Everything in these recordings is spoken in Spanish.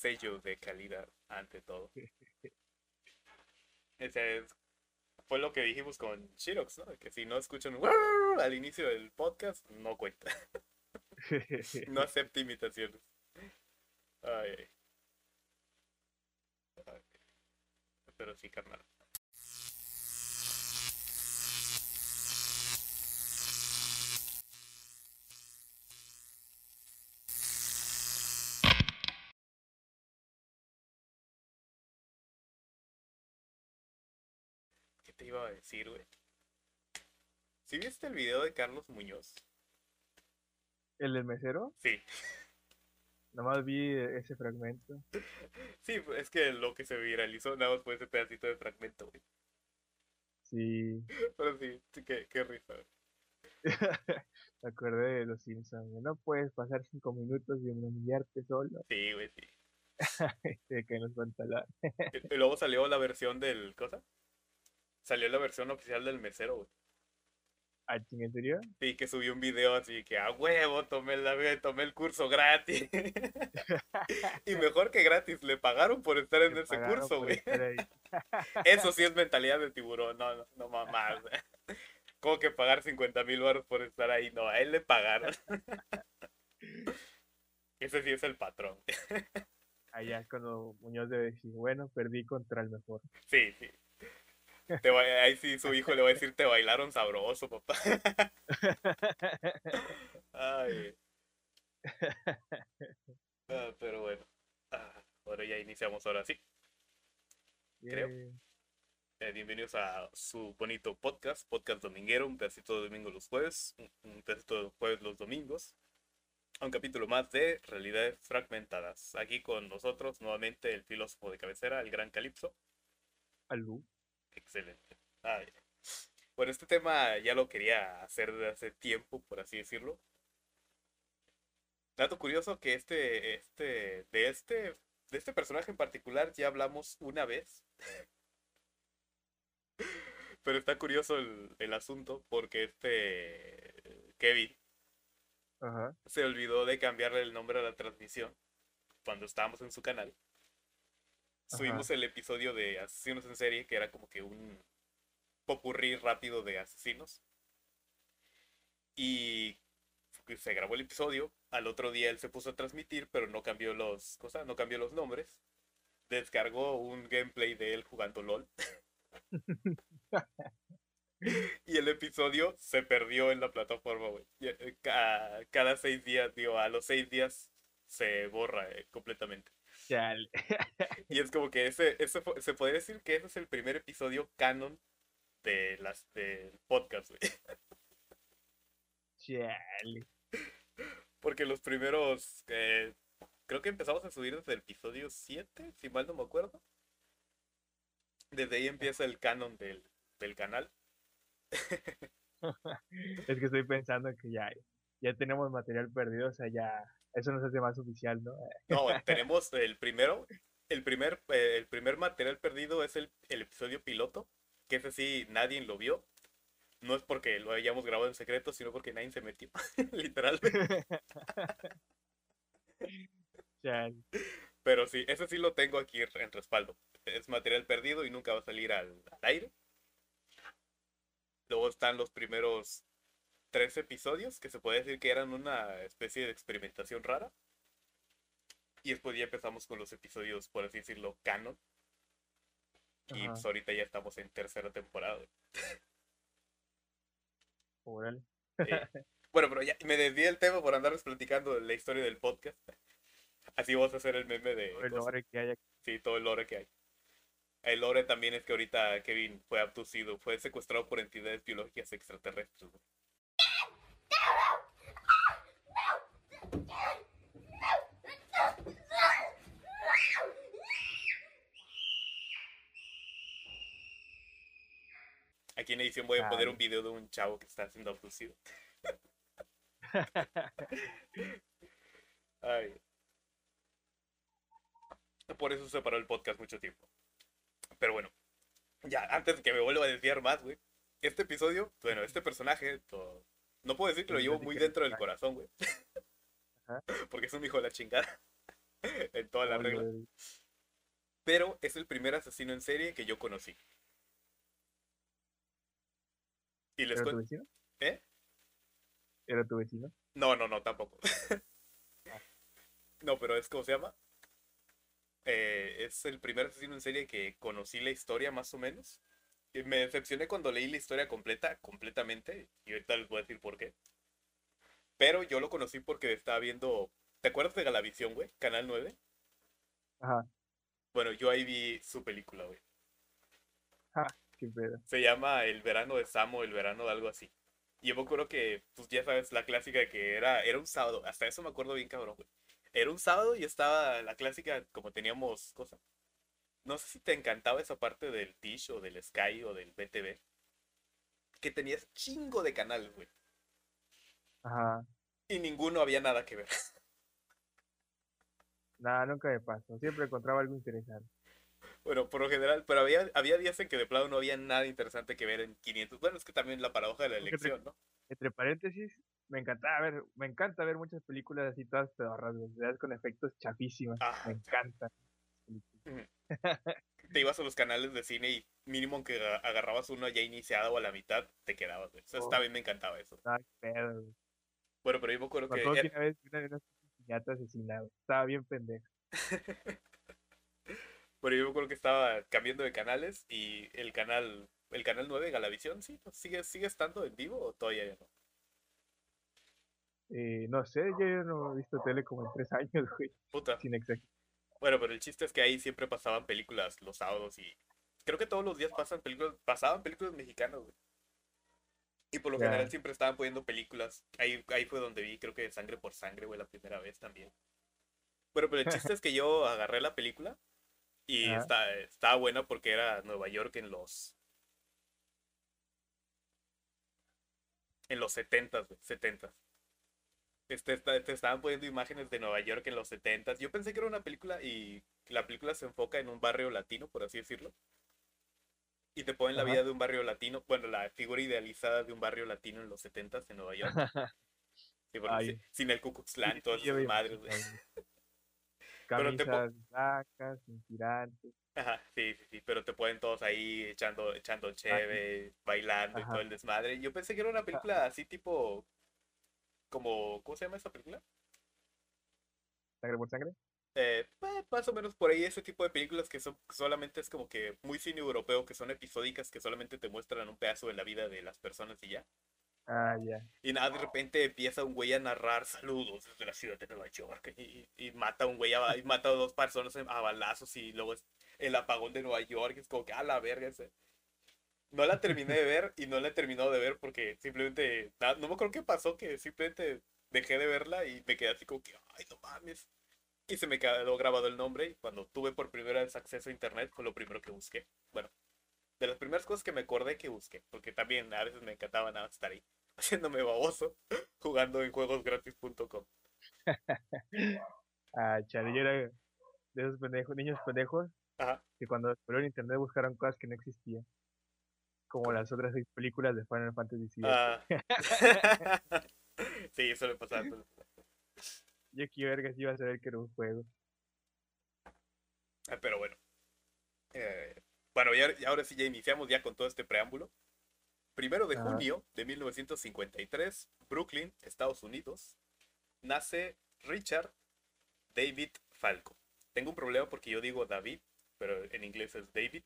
sello de calidad ante todo. Ese es, fue lo que dijimos con Shirox, ¿no? Que si no escuchan al inicio del podcast, no cuenta. no acepta imitaciones. Ay, ay. Ay. Pero sí, carnal. Iba a decir, güey? ¿Sí viste el video de Carlos Muñoz? ¿El del mesero? Sí. Nomás vi ese fragmento. Sí, pues, es que lo que se viralizó nada más fue ese pedacito de fragmento, güey. Sí. Pero sí, qué, qué risa. Me acordé de los Simpsons. No puedes pasar cinco minutos y humillarte solo. Sí, güey, sí. Se caen los pantalones. Y luego salió la versión del. ¿Cosa? Salió la versión oficial del mesero, güey. ¿Ah, en serio? Sí, que subió un video así que a huevo tomé, la, tomé el curso gratis. y mejor que gratis, le pagaron por estar en Le ese curso, güey. Eso sí es mentalidad de tiburón, no, no, no mamás. ¿Cómo que pagar 50 mil baros por estar ahí? No, a él le pagaron. Ese sí es el patrón. Allá es cuando Muñoz debe decir, bueno, perdí contra el mejor. Sí, sí. Te va- ahí sí su hijo le va a decir, te bailaron sabroso, papá. Ay. Ah, pero bueno. Ah, ahora ya iniciamos ahora sí. Creo. Eh, bienvenidos a su bonito podcast, podcast dominguero, un pedacito de domingo los jueves, un- un pedacito de jueves los domingos. A Un capítulo más de Realidades Fragmentadas. Aquí con nosotros nuevamente el filósofo de cabecera, el gran Calipso. Alú. Excelente. Ay. Bueno, este tema ya lo quería hacer desde hace tiempo, por así decirlo. Dato curioso que este, este, de este, de este personaje en particular ya hablamos una vez. Pero está curioso el, el asunto porque este Kevin Ajá. se olvidó de cambiarle el nombre a la transmisión cuando estábamos en su canal. Subimos el episodio de Asesinos en Serie, que era como que un popurrí rápido de asesinos. Y se grabó el episodio. Al otro día él se puso a transmitir, pero no cambió los cosas, no cambió los nombres. Descargó un gameplay de él jugando LOL. y el episodio se perdió en la plataforma, güey. Eh, ca- Cada seis días, digo, a los seis días se borra eh, completamente. Chale. Y es como que ese, ese se podría decir que ese es el primer episodio canon de las del podcast, güey. Chale. Porque los primeros, eh, creo que empezamos a subir desde el episodio 7, si mal no me acuerdo. Desde ahí empieza el canon del, del canal. Es que estoy pensando que ya, ya tenemos material perdido, o sea, ya eso nos hace más oficial, ¿no? No, tenemos el primero, el primer, eh, el primer material perdido es el, el episodio piloto, que ese sí nadie lo vio. No es porque lo hayamos grabado en secreto, sino porque nadie se metió, literalmente. Pero sí, ese sí lo tengo aquí en respaldo. Es material perdido y nunca va a salir al, al aire. Luego están los primeros tres episodios, que se puede decir que eran una especie de experimentación rara. Y después ya empezamos con los episodios, por así decirlo, canon. Y Ajá. pues ahorita ya estamos en tercera temporada. Órale. Eh, bueno, pero ya me desvié el tema por andarles platicando la historia del podcast. Así vamos a hacer el meme de... Todo el lore que hay aquí. Sí, todo el lore que hay. El lore también es que ahorita Kevin fue abducido, fue secuestrado por entidades biológicas extraterrestres. Aquí en edición voy a poner un video de un chavo que está siendo abducido. Ay. Por eso se paró el podcast mucho tiempo. Pero bueno, ya, antes de que me vuelva a desviar más, güey. Este episodio, bueno, este personaje, no puedo decir que lo llevo muy dentro del corazón, güey. Porque es un hijo de la chingada. en toda la regla. Pero es el primer asesino en serie que yo conocí. Y les ¿Era tu vecino? ¿Eh? ¿Era tu vecino? No, no, no, tampoco. no, pero es como se llama. Eh, es el primer asesino en serie que conocí la historia más o menos. Y me decepcioné cuando leí la historia completa, completamente. Y ahorita les voy a decir por qué. Pero yo lo conocí porque estaba viendo. ¿Te acuerdas de Galavisión, güey? Canal 9. Ajá. Bueno, yo ahí vi su película, güey. Qué pedo. Se llama El verano de Samo, el verano de algo así. Y yo me acuerdo que, pues ya sabes, la clásica que era, era un sábado. Hasta eso me acuerdo bien, cabrón, güey. Era un sábado y estaba la clásica, como teníamos cosa. No sé si te encantaba esa parte del Dish o del Sky o del BTV. Que tenías chingo de canales, güey. Ajá. Y ninguno había nada que ver. Nada, nunca me pasó. Siempre encontraba algo interesante. Bueno, por lo general, pero había, había días en que de plano no había nada interesante que ver en 500. Bueno, es que también la paradoja de la elección, ¿no? Entre paréntesis, me encantaba ver, me encanta ver muchas películas así todas pedorras, con efectos chafísimas. Ah, me encanta. te ibas a los canales de cine y mínimo aga- agarrabas uno ya iniciado o a la mitad, te quedabas, güey. O sea, Oh. también me encantaba eso. Pedo. Bueno, pero yo me acuerdo Me que... que era- una vez una unas piñatas asesinadas. Estaba bien pendejo. Bueno, yo me acuerdo que estaba cambiando de canales y el canal, el canal 9, Galavisión, sí, pues, sigue, sigue estando en vivo o todavía ya no. Eh, no sé, yo ya no he visto tele como en tres años, güey. Puta. Sin exagerar. Bueno, pero el chiste es que ahí siempre pasaban películas los sábados y creo que todos los días pasan películas, pasaban películas mexicanas, güey. Y por lo general siempre estaban poniendo películas. Ahí, ahí fue donde vi, creo que Sangre por Sangre, güey, la primera vez también. Bueno, pero el chiste es que yo agarré la película y está, estaba buena porque era Nueva York en los... En los 70, güey, 70. Este, esta- te estaban poniendo imágenes de Nueva York en los 70. Yo pensé que era una película y la película se enfoca en un barrio latino, por así decirlo. Y te ponen la vida de un barrio latino, bueno, la figura idealizada de un barrio latino en los 70 en Nueva York. Sí, sin el Ku Klux Klan, todas esas madres, te Camisas blancas, sin tirantes. Ajá, sí, sí, sí, pero te ponen todos ahí echando, echando cheve, bailando y todo el desmadre. Yo pensé que era una película así tipo, como, ¿cómo se llama esa película? ¿Sangre por sangre? Eh, pues, más o menos por ahí ese tipo de películas que son solamente es como que muy cine europeo, que son episódicas, que solamente te muestran un pedazo de la vida de las personas y ya. Ah. Y nada, de repente empieza un güey a narrar saludos desde la ciudad de Nueva York y, y mata a un güey, a, y mata a dos personas a balazos y luego el apagón de Nueva York, es como que a la verga. No la terminé de ver y no la he terminado de ver porque simplemente, no me acuerdo qué pasó, que simplemente dejé de verla y me quedé así como que, ay, no mames. Y se me quedó grabado el nombre y cuando tuve por primera vez acceso a internet fue lo primero que busqué. Bueno, de las primeras cosas que me acordé que busqué, porque también a veces me encantaba nada estar ahí, haciéndome baboso, jugando en juegosgratis.com. Ah, chale, yo era de esos pendejos, niños pendejos Ajá. que cuando descubrieron internet buscaron cosas que no existían. Como las otras seis películas de Final Fantasy VII. Ah. sí, eso le pasaba. suele pasar. Yo qué vergas iba a saber que era un juego. Ah, Pero bueno. Eh, bueno, ya, ahora sí ya iniciamos ya con todo este preámbulo. Primero de junio de 1953, Brooklyn, Estados Unidos, nace Richard David Falco. Tengo un problema porque yo digo David, pero en inglés es David.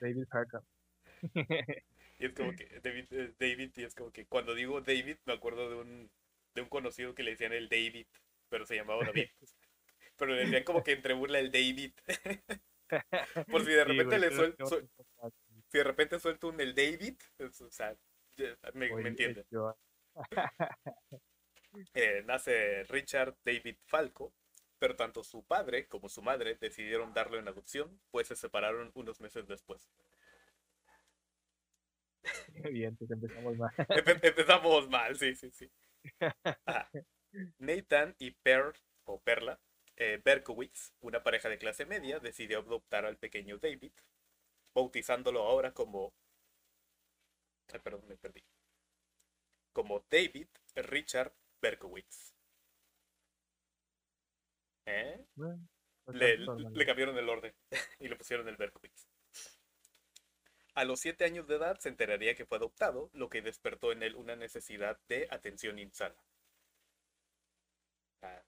David Harkham. Y es como que David, eh, David, y es como que cuando digo David me acuerdo de un, de un conocido que le decían el David, pero se llamaba David. Pero le decían como que entre burla el David. Por si de repente le pero suel- no, suel- si de repente suelto un el David, pues, o sea, me, entienden. yo- Eh, nace Richard David Falco, pero tanto su padre como su madre decidieron darlo en adopción, pues se separaron unos meses después. Bien, pues empezamos mal. Empe- empezamos mal, sí, sí, sí. Ajá. Nathan y Per, o Perla, eh, Berkowitz, una pareja de clase media, decidió adoptar al pequeño David, bautizándolo ahora como... Ay, perdón, me perdí. Como David Richard Berkowitz. ¿Eh? Bueno, Le, le cambiaron el orden y le pusieron el Berkowitz. A los siete años de edad se enteraría que fue adoptado, lo que despertó en él una necesidad de atención insana. Ah,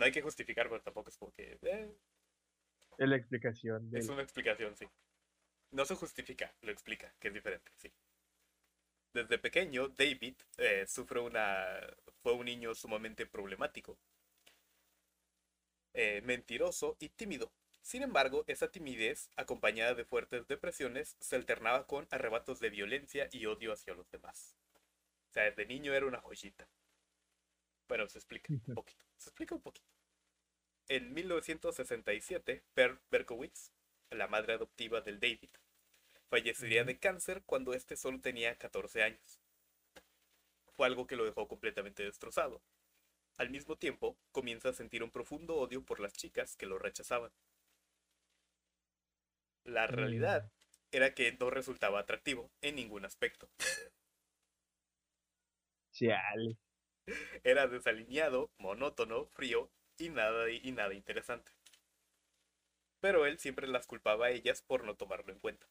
no hay que justificar, pero tampoco es como que... eh, Es la explicación es una explicación, sí. No se justifica, lo explica, que es diferente, sí. Desde pequeño, David eh, sufre una... fue un niño sumamente problemático, eh, mentiroso y tímido. Sin embargo, esa timidez, acompañada de fuertes depresiones, se alternaba con arrebatos de violencia y odio hacia los demás. O sea, desde niño era una joyita. Bueno, se explica un poquito. Se explica un poquito. En 1967, Per Berkowitz, la madre adoptiva del David, fallecería de cáncer cuando este solo tenía 14 años. Fue algo que lo dejó completamente destrozado. Al mismo tiempo, comienza a sentir un profundo odio por las chicas que lo rechazaban. La realidad era que no resultaba atractivo en ningún aspecto. Chale. Era desalineado, monótono, frío y nada, y nada interesante. Pero él siempre las culpaba a ellas por no tomarlo en cuenta.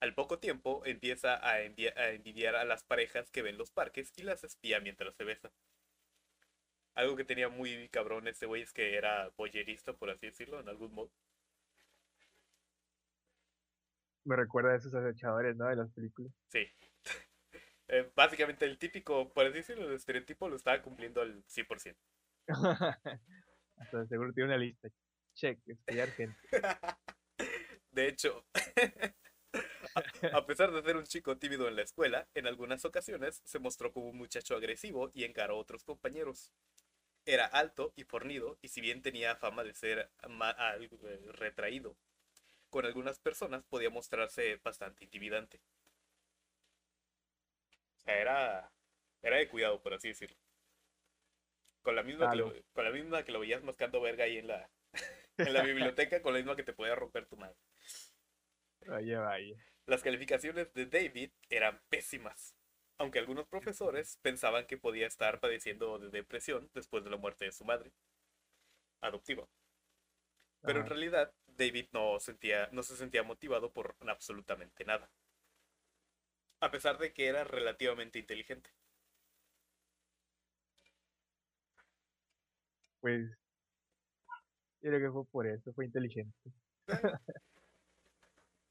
Al poco tiempo empieza a, a envidiar a las parejas que ven los parques y las espía mientras se besan. Algo que tenía muy cabrón este güey es que era boyerista, por así decirlo, en algún modo. Me recuerda a esos acechadores, ¿no? De las películas. Sí. Eh, básicamente el típico, por así decirlo, el estereotipo lo estaba cumpliendo al 100%. Hasta seguro tiene una lista. Check, estudiar gente. De hecho, a, a pesar de ser un chico tímido en la escuela, en algunas ocasiones se mostró como un muchacho agresivo y encaró a otros compañeros. Era alto y fornido, y si bien tenía fama de ser eh, retraído, con algunas personas podía mostrarse bastante intimidante. Sea, era, era de cuidado, por así decirlo. Con la misma, que lo, con la misma que lo veías mascando verga ahí en la, en la biblioteca, con la misma que te podía romper tu madre. Vaya, vaya. Las calificaciones de David eran pésimas, aunque algunos profesores pensaban que podía estar padeciendo de depresión después de la muerte de su madre adoptiva. Pero en realidad David no, sentía, no se sentía motivado por absolutamente nada, a pesar de que era relativamente inteligente. Pues. Yo creo que fue por eso, fue inteligente.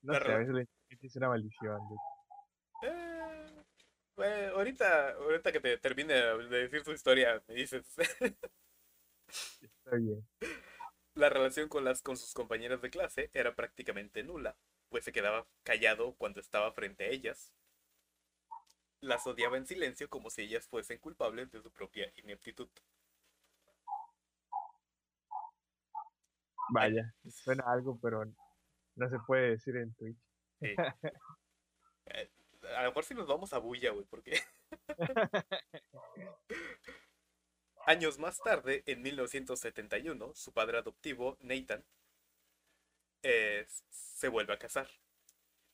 no sé, a veces la inteligencia es una maldición. dude. Eh, bueno, ahorita, ahorita que te termine de decir su historia, me dices. Está bien. La relación con las con sus compañeras de clase era prácticamente nula, pues se quedaba callado cuando estaba frente a ellas. Las odiaba en silencio como si ellas fuesen culpables de su propia ineptitud. Vaya, suena algo, pero no se puede decir en Twitch. Sí. A lo mejor si nos vamos a bulla, güey, porque años más tarde, en 1971, su padre adoptivo, Nathan, eh, se vuelve a casar.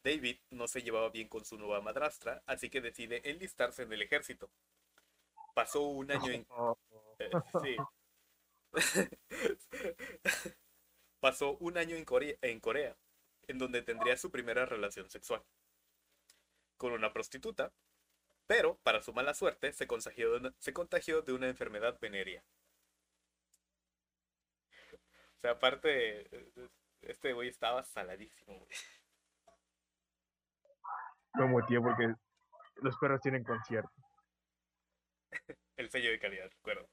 David no se llevaba bien con su nueva madrastra, así que decide enlistarse en el ejército. Pasó un año en... Eh, sí. Pasó un año en Corea, en Corea, en donde tendría su primera relación sexual con una prostituta, pero para su mala suerte se contagió de una, se contagió de una enfermedad venérea. O sea, aparte, eh, este güey estaba saladísimo, güey. Como tío, porque los perros tienen concierto. El sello de calidad, recuerdo.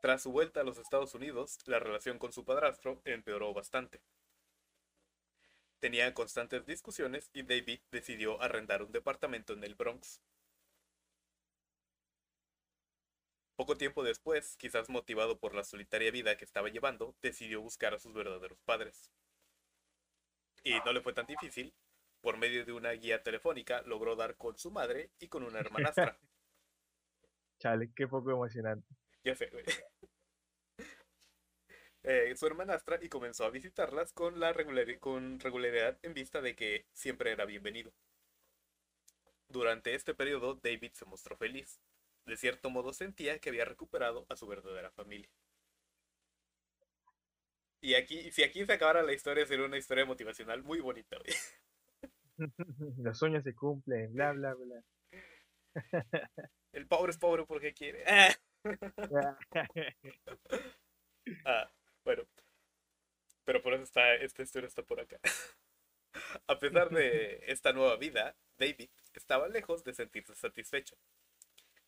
Tras su vuelta a los Estados Unidos, la relación con su padrastro empeoró bastante. Tenían constantes discusiones y David decidió arrendar un departamento en el Bronx. Poco tiempo después, quizás motivado por la solitaria vida que estaba llevando, decidió buscar a sus verdaderos padres. Y no le fue tan difícil. Por medio de una guía telefónica logró dar con su madre y con una hermanastra. Chale, qué poco emocionante. Ya sé, güey. Eh, su hermanastra y comenzó a visitarlas con, la regulari- con regularidad en vista de que siempre era bienvenido. Durante este periodo, David se mostró feliz. De cierto modo sentía que había recuperado a su verdadera familia. Y aquí, si aquí se acabara la historia, sería una historia motivacional muy bonita, güey. Los sueños se cumplen, bla, bla, bla. El pobre es pobre porque quiere. ah, bueno. Pero por eso está, esta historia está por acá. A pesar de esta nueva vida, David estaba lejos de sentirse satisfecho.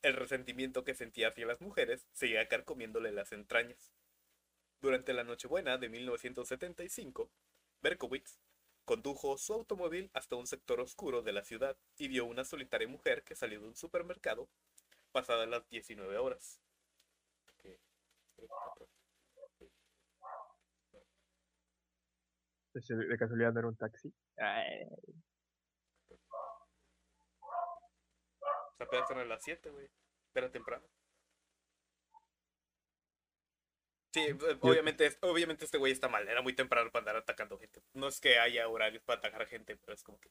El resentimiento que sentía hacia las mujeres seguía carcomiéndole las entrañas. Durante la Nochebuena de 1975, Berkowitz condujo su automóvil hasta un sector oscuro de la ciudad y vio una solitaria mujer que salió de un supermercado pasadas las 19 horas. De casualidad no era un taxi. Ay. O sea, apenas son a las 7, güey. Era temprano. Sí, eh, obviamente, obviamente este güey está mal. Era muy temprano para andar atacando gente. No es que haya horarios para atacar gente, pero es como que.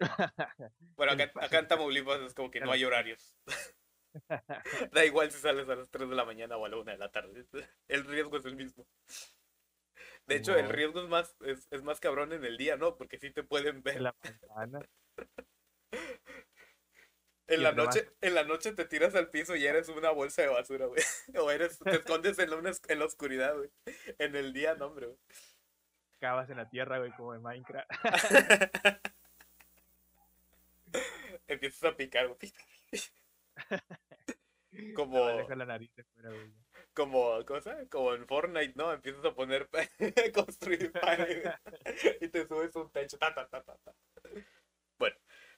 Bueno, acá, acá en Tamaulipas es como que no hay horarios. da igual si sales a las 3 de la mañana o a la 1 de la tarde. El riesgo es el mismo. De hecho, el riesgo es más, es, es, más cabrón en el día, ¿no? Porque sí te pueden ver. En la mañana. En la, noche, en la noche te tiras al piso y eres una bolsa de basura, güey. O eres, te escondes en la, en la oscuridad, güey. En el día, no, hombre, güey. Cavas en la tierra, güey, como en Minecraft. Empiezas a picar, güey. Como. Deja la nariz fuera, güey. Como, cosa, como en Fortnite, ¿no? Empiezas a poner, construir paredes y te subes un techo. Ta, ta, ta, ta, ta.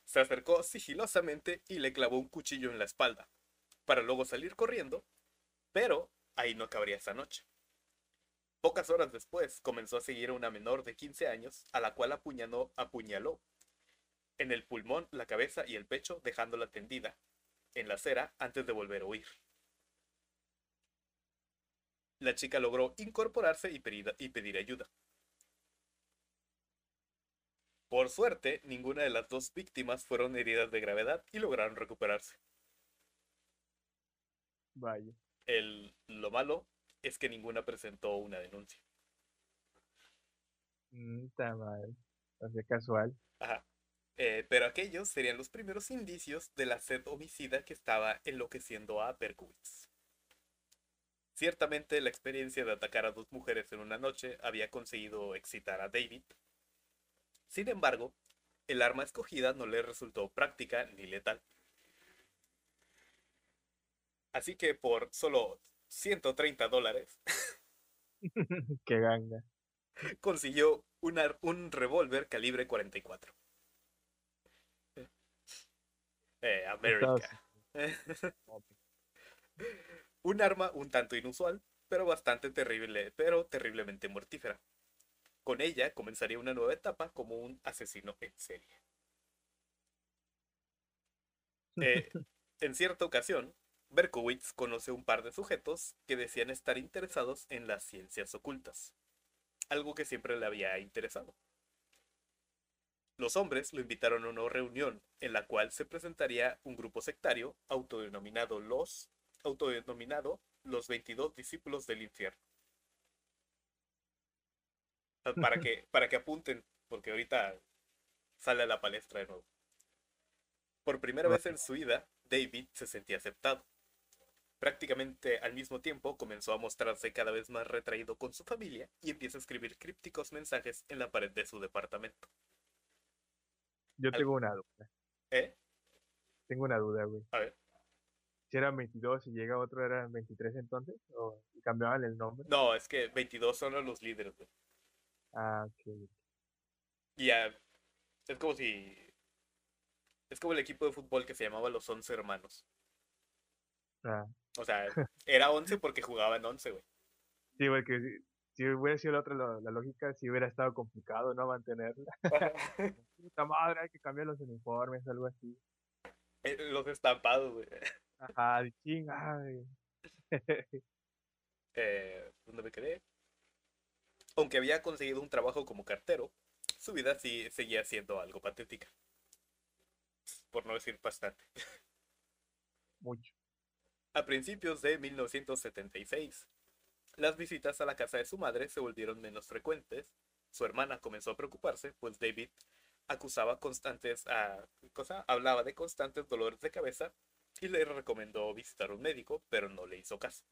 Se acercó sigilosamente y le clavó un cuchillo en la espalda, para luego salir corriendo, pero ahí no acabaría esa noche. Pocas horas después comenzó a seguir a una menor de 15 años, a la cual apuñaló, apuñaló en el pulmón, la cabeza y el pecho, dejándola tendida en la acera antes de volver a huir. La chica logró incorporarse y pedir ayuda. Por suerte, ninguna de las dos víctimas fueron heridas de gravedad y lograron recuperarse. Vaya. El, lo malo es que ninguna presentó una denuncia. Mm, está mal. Así casual. Ajá. Eh, pero aquellos serían los primeros indicios de la sed homicida que estaba enloqueciendo a Berkowitz. Ciertamente la experiencia de atacar a dos mujeres en una noche había conseguido excitar a David. Sin embargo, el arma escogida no le resultó práctica ni letal. Así que por solo 130 dólares Qué ganga. consiguió una- un revólver calibre 44. Eh, América. un arma un tanto inusual, pero bastante terrible, pero terriblemente mortífera. Con ella comenzaría una nueva etapa como un asesino en serie. Eh, en cierta ocasión, Berkowitz conoce un par de sujetos que decían estar interesados en las ciencias ocultas, algo que siempre le había interesado. Los hombres lo invitaron a una reunión en la cual se presentaría un grupo sectario autodenominado los autodenominado los 22 discípulos del infierno. Para que, para que apunten, porque ahorita sale a la palestra de nuevo. Por primera vez en su vida, David se sentía aceptado. Prácticamente al mismo tiempo comenzó a mostrarse cada vez más retraído con su familia y empieza a escribir crípticos mensajes en la pared de su departamento. Yo tengo una duda. ¿Eh? Tengo una duda, güey. A ver. Si eran 22 y llega otro, ¿eran 23 entonces? ¿O cambiaban el nombre? No, es que 22 son los líderes, güey. Ah, ok. Y ya, es como si... Es como el equipo de fútbol que se llamaba los 11 hermanos. Ah. O sea, era 11 porque jugaban 11, güey. Sí, güey, que si, si hubiera sido la otra la, la lógica, si hubiera estado complicado, ¿no? Mantenerla. Puta madre, hay que cambiar los uniformes, algo así. Eh, los estampados, güey. Ajá, de ching, ay. Eh, ¿Dónde me quedé? Aunque había conseguido un trabajo como cartero, su vida sí seguía siendo algo patética. Por no decir bastante. Mucho. A principios de 1976, las visitas a la casa de su madre se volvieron menos frecuentes. Su hermana comenzó a preocuparse, pues David acusaba constantes a, cosa, hablaba de constantes dolores de cabeza y le recomendó visitar a un médico, pero no le hizo caso.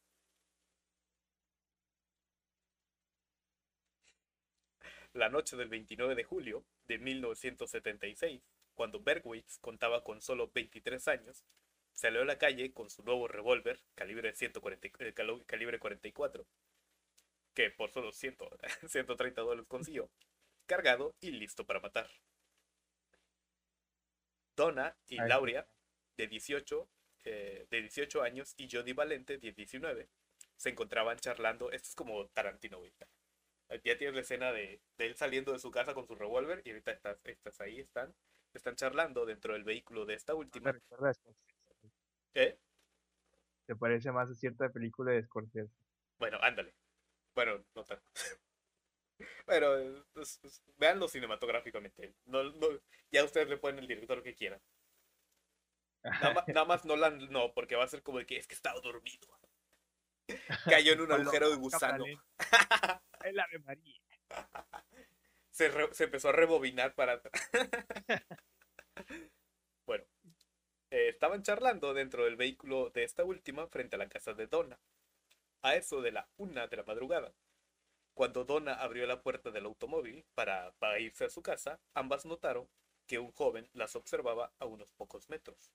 La noche del 29 de julio de 1976, cuando Bergwitz contaba con solo 23 años, salió a la calle con su nuevo revólver calibre, 140, eh, calibre 44, que por solo 100, 130 dólares consiguió, cargado y listo para matar. Donna y Lauria, de 18, eh, de 18 años, y Jody Valente, de 19, se encontraban charlando. Esto es como Tarantino. Ya tienes la escena de, él saliendo de su casa con su revólver y ahorita estás, estás ahí, están, están charlando dentro del vehículo de esta última. ¿Eh? Te parece más a cierta película de Scorsese. Bueno, ándale. Bueno, no tanto. Pero pues, pues, veanlo cinematográficamente. No, no, ya ustedes le ponen el director que quieran. Nada, más no no, porque va a ser como de que es que estaba dormido. Cayó en un agujero de gusano. El Ave María. Se, se empezó a rebobinar para bueno, eh, estaban charlando dentro del vehículo de esta última frente a la casa de Donna. A eso de la una de la madrugada. Cuando Donna abrió la puerta del automóvil para, para irse a su casa, ambas notaron que un joven las observaba a unos pocos metros,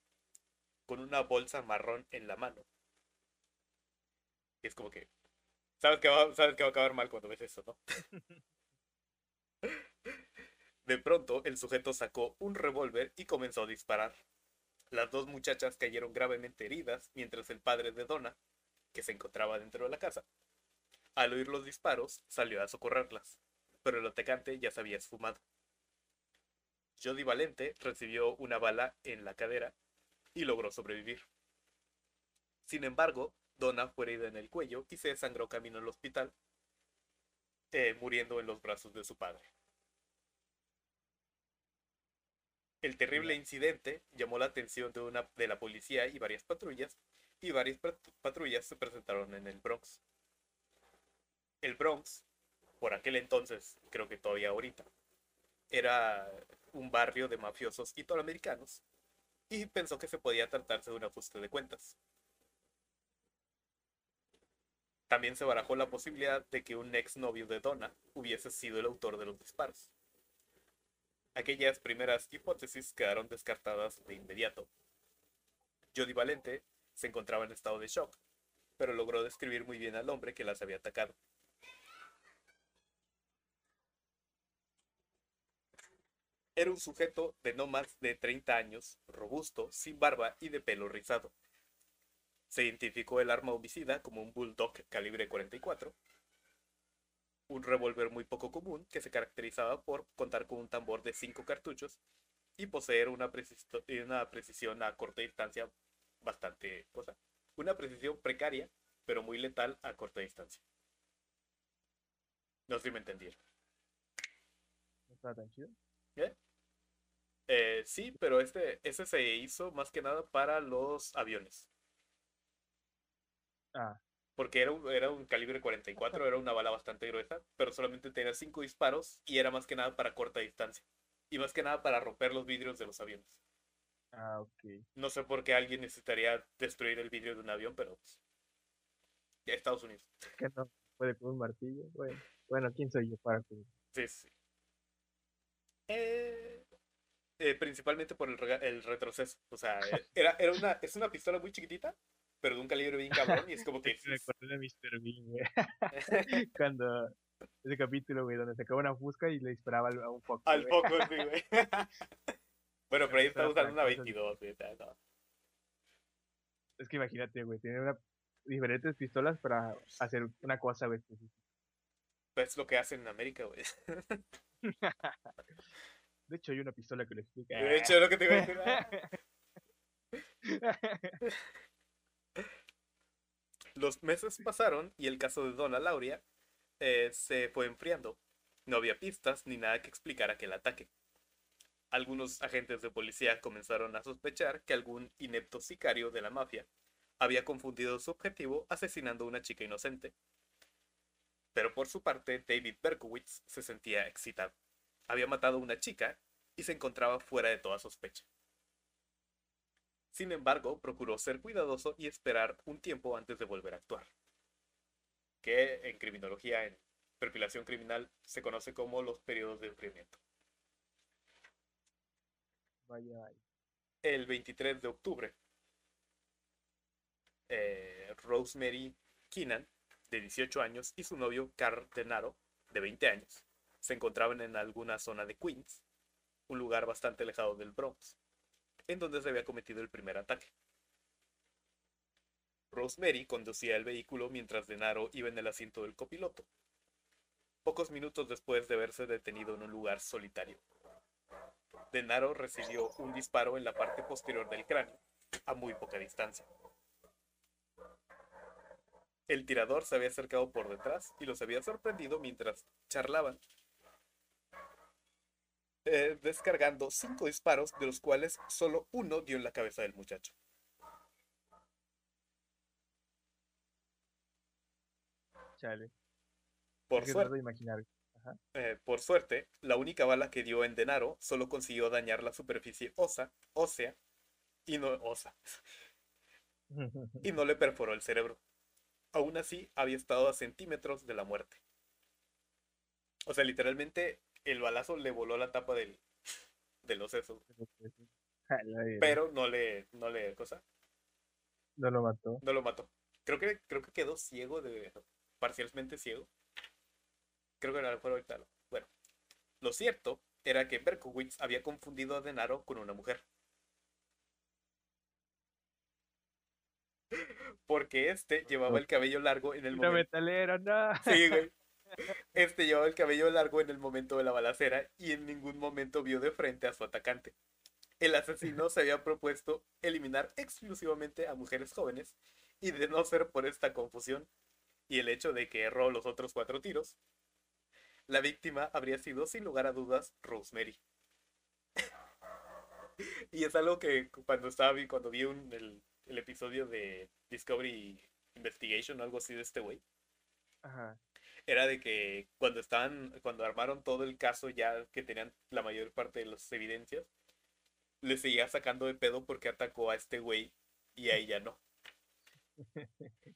con una bolsa marrón en la mano. Es como que, sabes que, va, sabes que va a acabar mal cuando ves eso, ¿no? De pronto, el sujeto sacó un revólver y comenzó a disparar. Las dos muchachas cayeron gravemente heridas, mientras el padre de Donna, que se encontraba dentro de la casa, al oír los disparos, salió a socorrerlas, pero el atacante ya se había esfumado. Jody Valente recibió una bala en la cadera y logró sobrevivir. Sin embargo, Donna fue herida en el cuello y se desangró camino al hospital, eh, muriendo en los brazos de su padre. El terrible incidente llamó la atención de, una, de la policía y varias patrullas, y varias patrullas se presentaron en el Bronx. El Bronx, por aquel entonces, creo que todavía ahorita, era un barrio de mafiosos italoamericanos y pensó que se podía tratarse de un ajuste de cuentas. También se barajó la posibilidad de que un ex novio de Donna hubiese sido el autor de los disparos. Aquellas primeras hipótesis quedaron descartadas de inmediato. Jody Valente se encontraba en estado de shock, pero logró describir muy bien al hombre que las había atacado. Era un sujeto de no más de 30 años, robusto, sin barba y de pelo rizado. Se identificó el arma homicida como un Bulldog calibre 44, un revólver muy poco común que se caracterizaba por contar con un tambor de 5 cartuchos y poseer una, una precisión a corta distancia bastante cosa. Una precisión precaria, pero muy letal a corta distancia. No sé si me entendieron. ¿No estaba tan chido? ¿Eh? Eh, sí, pero este, ese se hizo más que nada para los aviones. Ah. Porque era un, era un calibre 44, era una bala bastante gruesa, pero solamente tenía 5 disparos y era más que nada para corta distancia. Y más que nada para romper los vidrios de los aviones. Ah, ok. No sé por qué alguien necesitaría destruir el vidrio de un avión, pero pues, Estados Unidos. ¿Qué no? ¿Puede con un martillo? Bueno, bueno, ¿quién soy yo para que... Sí, sí. Eh, eh, principalmente por el, el, retroceso. O sea, era, era una, es una pistola muy chiquitita, pero de un calibre bien cabrón, y es como que... Me acuerdo de Mr. Bean, güey. Cuando... Ese capítulo, güey, donde sacaba una fusca y le disparaba a un foco. Al foco, sí, güey. bueno, pero ahí está usando una 22, güey. Es que imagínate, güey, tiene una... diferentes pistolas para hacer una cosa, güey. Pues es lo que hacen en América, güey. De hecho, hay una pistola que lo explica. De hecho, es lo que te iba a decir. Los meses pasaron y el caso de Donna Lauria eh, se fue enfriando. No había pistas ni nada que explicara aquel ataque. Algunos agentes de policía comenzaron a sospechar que algún inepto sicario de la mafia había confundido su objetivo asesinando a una chica inocente. Pero por su parte, David Berkowitz se sentía excitado. Había matado a una chica y se encontraba fuera de toda sospecha. Sin embargo, procuró ser cuidadoso y esperar un tiempo antes de volver a actuar. Que en criminología, en perfilación criminal, se conoce como los periodos de enfriamiento. Vaya, vaya. El 23 de octubre, eh, Rosemary Keenan, de 18 años, y su novio Carl Denaro, de 20 años, se encontraban en alguna zona de Queens, un lugar bastante alejado del Bronx, en donde se había cometido el primer ataque. Rosemary conducía el vehículo mientras Denaro iba en el asiento del copiloto, pocos minutos después de verse detenido en un lugar solitario. Denaro recibió un disparo en la parte posterior del cráneo, a muy poca distancia. El tirador se había acercado por detrás y los había sorprendido mientras charlaban, eh, descargando cinco disparos, de los cuales solo uno dio en la cabeza del muchacho. Chale. Por suerte, imaginar. Ajá. eh, por suerte, la única bala que dio en Denaro solo consiguió dañar la superficie osa, ósea y no osa, y no le perforó el cerebro. Aún así, había estado a centímetros de la muerte. O sea, literalmente el balazo le voló la tapa del, de los sesos, pero no le, no le, cosa, No lo mató. no lo mató. Creo que, creo que quedó ciego de, parcialmente ciego. Creo que ahorita. lo- Bueno, lo cierto era que Berkowitz había confundido a Denaro con una mujer. Porque este llevaba el cabello largo en el momento. metalera, no. Sí, güey. Este llevaba el cabello largo en el momento de la balacera y en ningún momento vio de frente a su atacante. El asesino se había propuesto eliminar exclusivamente a mujeres jóvenes y de no ser por esta confusión y el hecho de que erró los otros cuatro tiros, la víctima habría sido sin lugar a dudas Rosemary. y es algo que cuando estaba cuando vi un- el, el episodio de Discovery Investigation o algo así de este güey, Ajá. Era de que cuando estaban, cuando armaron todo el caso ya que tenían la mayor parte de las evidencias, le seguía sacando de pedo porque atacó a este güey y a ella no.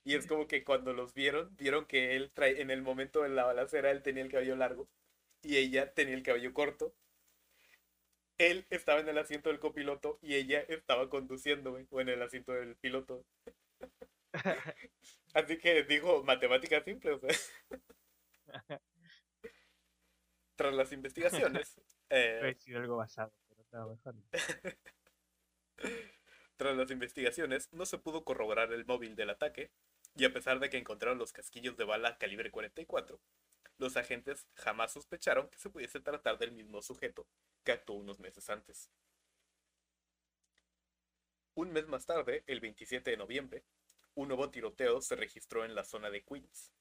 Y es como que cuando los vieron, vieron que él trae, en el momento de la balacera él tenía el cabello largo y ella tenía el cabello corto. Él estaba en el asiento del copiloto y ella estaba conduciendo, güey, o en el asiento del piloto. Así que dijo matemáticas simples. o sea. Tras las investigaciones, eh, algo basado, pero mejor tras las investigaciones, no se pudo corroborar el móvil del ataque, y a pesar de que encontraron los casquillos de bala calibre 44, los agentes jamás sospecharon que se pudiese tratar del mismo sujeto que actuó unos meses antes. Un mes más tarde, el 27 de noviembre, un nuevo tiroteo se registró en la zona de Queens.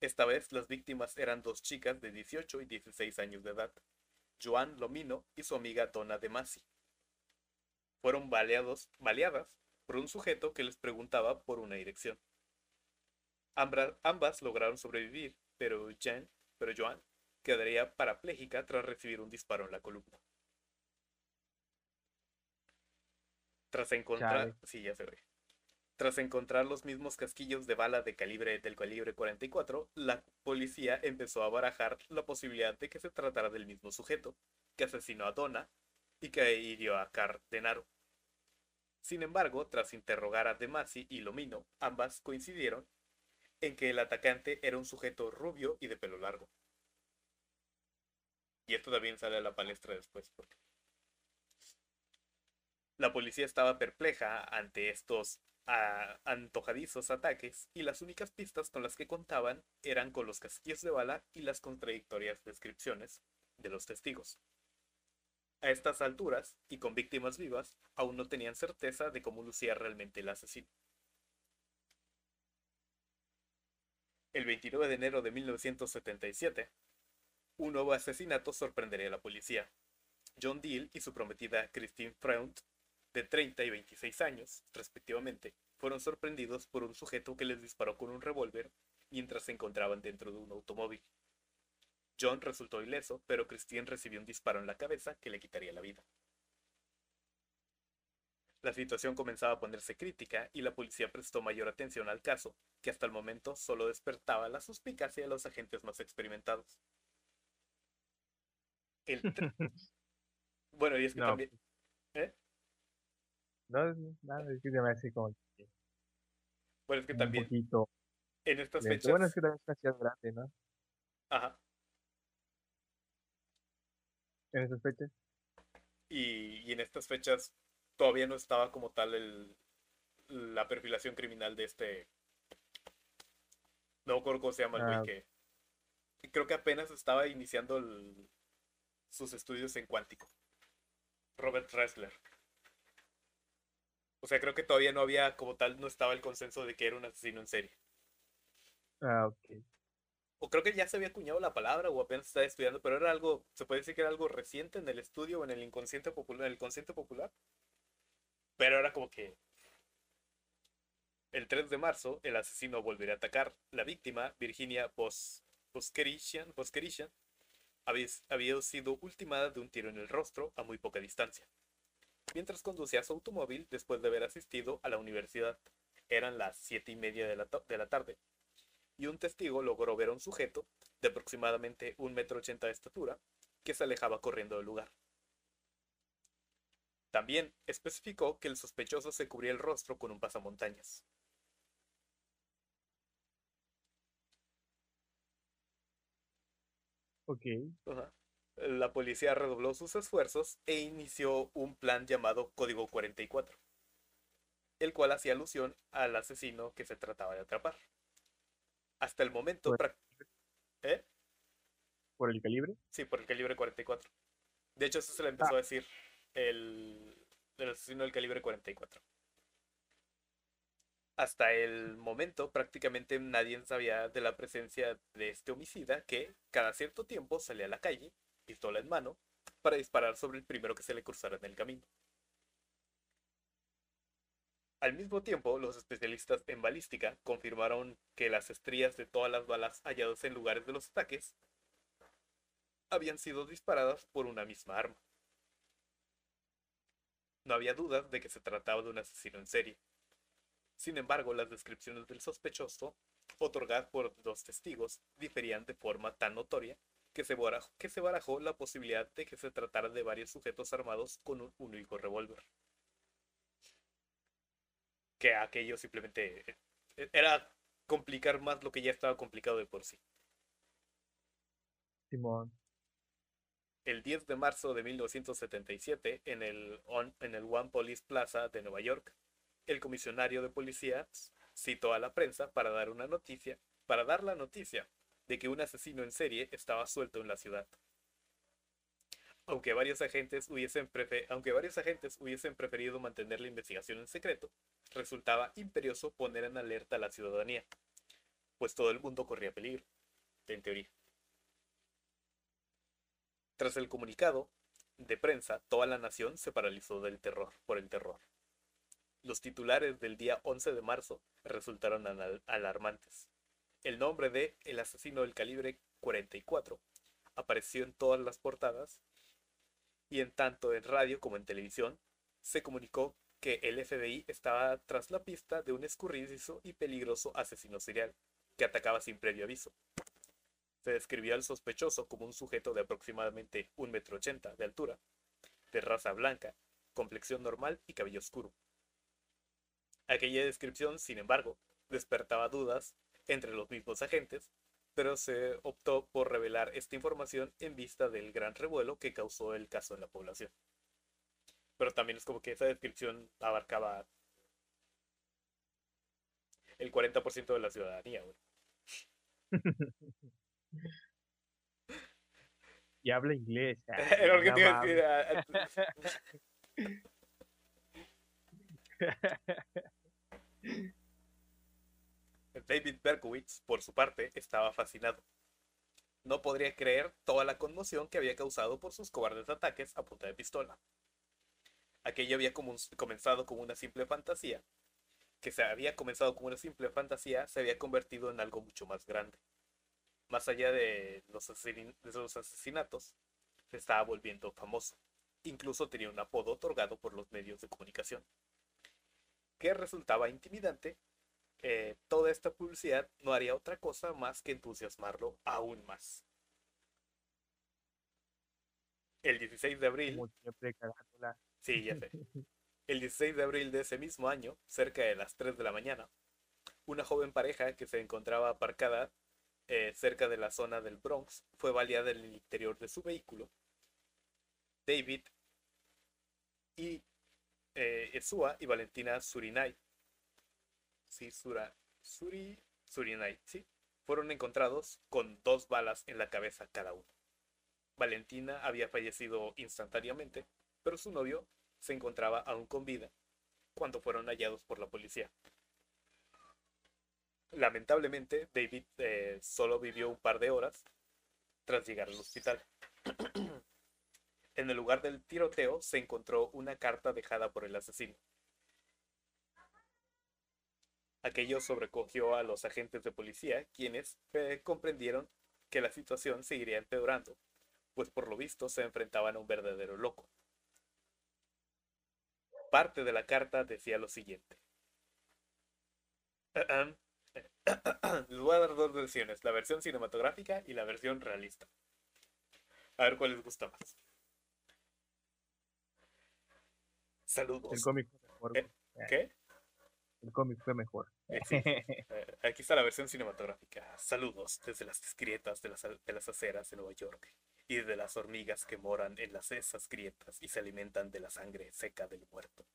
Esta vez las víctimas eran dos chicas de 18 y 16 años de edad, Joan Lomino y su amiga Donna De Masi. Fueron baleados, baleadas por un sujeto que les preguntaba por una dirección. Ambra- ambas lograron sobrevivir, pero, Jan, pero Joan quedaría parapléjica tras recibir un disparo en la columna. Tras encontrar, Chale. sí, ya se ve. Tras encontrar los mismos casquillos de bala de calibre del calibre 44, la policía empezó a barajar la posibilidad de que se tratara del mismo sujeto, que asesinó a Donna y que hirió a Car Denaro. Sin embargo, tras interrogar a Demasi y Lomino, ambas coincidieron en que el atacante era un sujeto rubio y de pelo largo. Y esto también sale a la palestra después. La policía estaba perpleja ante estos ah, antojadizos ataques y las únicas pistas con las que contaban eran con los casquillos de bala y las contradictorias descripciones de los testigos. A estas alturas, y con víctimas vivas, aún no tenían certeza de cómo lucía realmente el asesino. El 29 de enero de 1977, un nuevo asesinato sorprendería a la policía. John Deal y su prometida Christine Freund, de 30 y 26 años, respectivamente, fueron sorprendidos por un sujeto que les disparó con un revólver mientras se encontraban dentro de un automóvil. John resultó ileso, pero Christine recibió un disparo en la cabeza que le quitaría la vida. La situación comenzaba a ponerse crítica y la policía prestó mayor atención al caso, que hasta el momento solo despertaba la suspicacia de los agentes más experimentados. bueno, y es que también... ¿Eh? No, nada, es que se me hace como... Bueno, es que también... En estas fechas... Bueno, es que también es una grande, ¿no? Ajá. En estas fechas. Y, y en estas fechas todavía no estaba como tal el, la perfilación criminal de este. No recuerdo cómo se llama el güey ah. que. Creo que apenas estaba iniciando sus estudios en cuántico. Robert Ressler. O sea, creo que todavía no había, como tal, no estaba el consenso de que era un asesino en serie. Ah, ok. O creo que ya se había acuñado la palabra o apenas estaba estudiando, pero era algo, se puede decir que era algo reciente en el estudio o en el inconsciente popular, en el consciente popular. Pero era como que el 3 de marzo el asesino volvería a atacar. La víctima, Virginia había, había sido ultimada de un tiro en el rostro a muy poca distancia. Mientras conducía su automóvil después de haber asistido a la universidad. Eran las siete y media de la, de la tarde. Y un testigo logró ver a un sujeto de aproximadamente un metro ochenta de estatura que se alejaba corriendo del lugar. También especificó que el sospechoso se cubría el rostro con un pasamontañas. Ok. La policía redobló sus esfuerzos e inició un plan llamado Código 44, el cual hacía alusión al asesino que se trataba de atrapar. Hasta el momento... ¿Por, ¿Eh? ¿Por el calibre? Sí, por el calibre 44. De hecho, eso se le empezó ah. a decir el, asesino del calibre 44. Hasta el momento prácticamente nadie sabía de la presencia de este homicida que cada cierto tiempo salía a la calle, pistola en mano, para disparar sobre el primero que se le cruzara en el camino. Al mismo tiempo, los especialistas en balística confirmaron que las estrías de todas las balas halladas en lugares de los ataques habían sido disparadas por una misma arma. No había dudas de que se trataba de un asesino en serie. Sin embargo, las descripciones del sospechoso, otorgadas por dos testigos, diferían de forma tan notoria que se, barajó, que se barajó la posibilidad de que se tratara de varios sujetos armados con un único revólver. Que aquello simplemente eh, era complicar más lo que ya estaba complicado de por sí. Simón el 10 de marzo de 1977 en el, en el One Police Plaza de Nueva York. El comisionario de policía citó a la prensa para dar una noticia, para dar la noticia de que un asesino en serie estaba suelto en la ciudad. Aunque varios agentes hubiesen, aunque varios agentes hubiesen preferido mantener la investigación en secreto, resultaba imperioso poner en alerta a la ciudadanía, pues todo el mundo corría peligro, en teoría. Tras el comunicado de prensa, toda la nación se paralizó del terror, por el terror. Los titulares del día 11 de marzo resultaron alarmantes. El nombre de El asesino del calibre 44 apareció en todas las portadas y en tanto en radio como en televisión se comunicó que el FBI estaba tras la pista de un escurridizo y peligroso asesino serial que atacaba sin previo aviso. Se describió al sospechoso como un sujeto de aproximadamente 1,80 m de altura, de raza blanca, complexión normal y cabello oscuro. Aquella descripción, sin embargo, despertaba dudas entre los mismos agentes, pero se optó por revelar esta información en vista del gran revuelo que causó el caso en la población. Pero también es como que esa descripción abarcaba el 40% de la ciudadanía, Y habla inglés. David Berkowitz, por su parte, estaba fascinado. No podría creer toda la conmoción que había causado por sus cobardes ataques a punta de pistola. Aquello había comenzado como una simple fantasía, que se había comenzado como una simple fantasía se había convertido en algo mucho más grande. Más allá de los, de los asesinatos, se estaba volviendo famoso. Incluso tenía un apodo otorgado por los medios de comunicación. Que resultaba intimidante, eh, toda esta publicidad no haría otra cosa más que entusiasmarlo aún más. El 16 de abril. Sí, ya sé. El 16 de abril de ese mismo año, cerca de las 3 de la mañana, una joven pareja que se encontraba aparcada eh, cerca de la zona del Bronx fue baleada en el interior de su vehículo. David y eh, Esua y Valentina Surinay. Sí, Sura, Suri, sí. Fueron encontrados con dos balas en la cabeza cada uno. Valentina había fallecido instantáneamente, pero su novio se encontraba aún con vida cuando fueron hallados por la policía. Lamentablemente, David eh, solo vivió un par de horas tras llegar al hospital. en el lugar del tiroteo se encontró una carta dejada por el asesino. Aquello sobrecogió a los agentes de policía, quienes eh, comprendieron que la situación seguiría empeorando, pues por lo visto se enfrentaban a un verdadero loco. Parte de la carta decía lo siguiente. Les voy a dar dos versiones, la versión cinematográfica y la versión realista. A ver cuál les gusta más. Saludos. El cómic fue mejor. ¿Eh? ¿Qué? El cómic fue mejor. Eh, aquí está la versión cinematográfica. Saludos desde las grietas de las, de las aceras de Nueva York y de las hormigas que moran en las esas grietas y se alimentan de la sangre seca del muerto,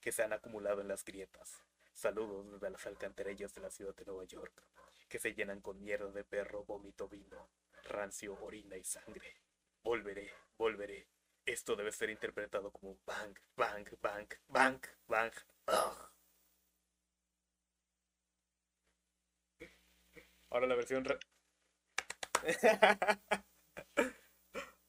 que se han acumulado en las grietas. Saludos desde las alcantarillas de la ciudad de Nueva York, que se llenan con mierda de perro, vómito, vino, rancio, orina y sangre. Volveré, volveré. Esto debe ser interpretado como bang, bang, bang, bang, bang. Ahora la versión...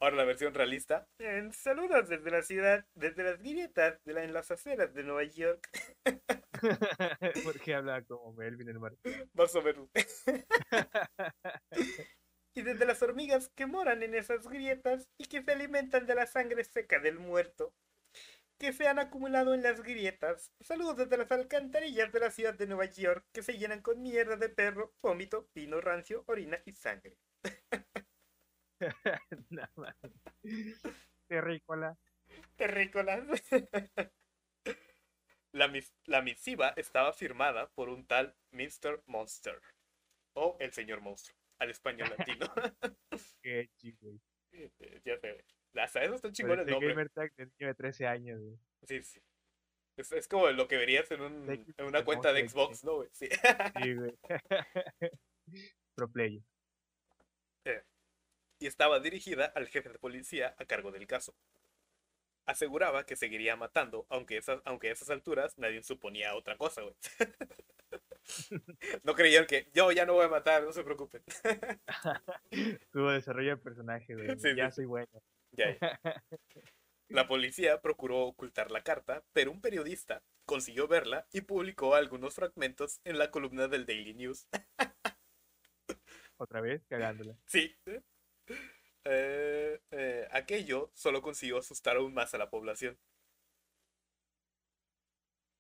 Ahora la versión realista. saludos desde la ciudad, desde las grietas de la, en las aceras de Nueva York. ¿Por qué habla como Melvin el mar? Más o menos. y desde las hormigas que moran en esas grietas y que se alimentan de la sangre seca del muerto que se han acumulado en las grietas. Saludos desde las alcantarillas de la ciudad de Nueva York que se llenan con mierda de perro, vómito, vino rancio, orina y sangre. Terrícola. Terrícola. La, la, misiva estaba firmada por un tal Mr. Monster. O el señor monstruo, al español latino. Qué chido. Eh, ya se Hasta eso está chingón el nombre. Gamer tag de 13 años, Sí, sí. Es, es, como lo que verías en, un, en una cuenta de Xbox, ¿no, güey? Sí. sí, güey. Pro player y estaba dirigida al jefe de policía a cargo del caso. Aseguraba que seguiría matando, aunque, esas, aunque a esas alturas nadie suponía otra cosa, güey. no creían que yo ya no voy a matar, no se preocupen. Tuvo desarrollo de personaje, güey. ya soy bueno. Ya, ya. La policía procuró ocultar la carta, pero un periodista consiguió verla y publicó algunos fragmentos en la columna del Daily News. Otra vez cagándola. Sí, eh, eh, aquello solo consiguió asustar aún más a la población.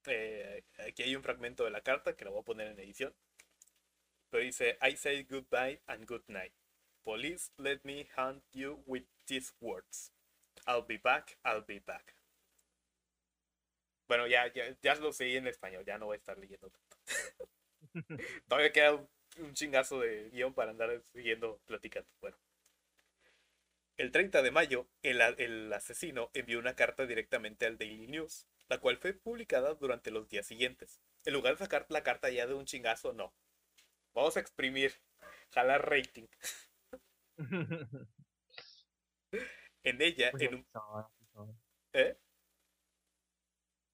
Eh, aquí hay un fragmento de la carta que lo voy a poner en edición. Pero dice, I say goodbye and good night. Police, let me hunt you with these words. I'll be back, I'll be back. Bueno, ya, ya, ya lo seguí en español, ya no voy a estar leyendo tanto. Todavía queda un, un, chingazo de guion para andar siguiendo platicando. Bueno. El 30 de mayo, el, asesino envió una carta directamente al Daily News, la cual fue publicada durante los días siguientes. En lugar de sacar la carta ya de un chingazo, no. Vamos a exprimir, jalar rating. en ella, pues en un... ¿Eh?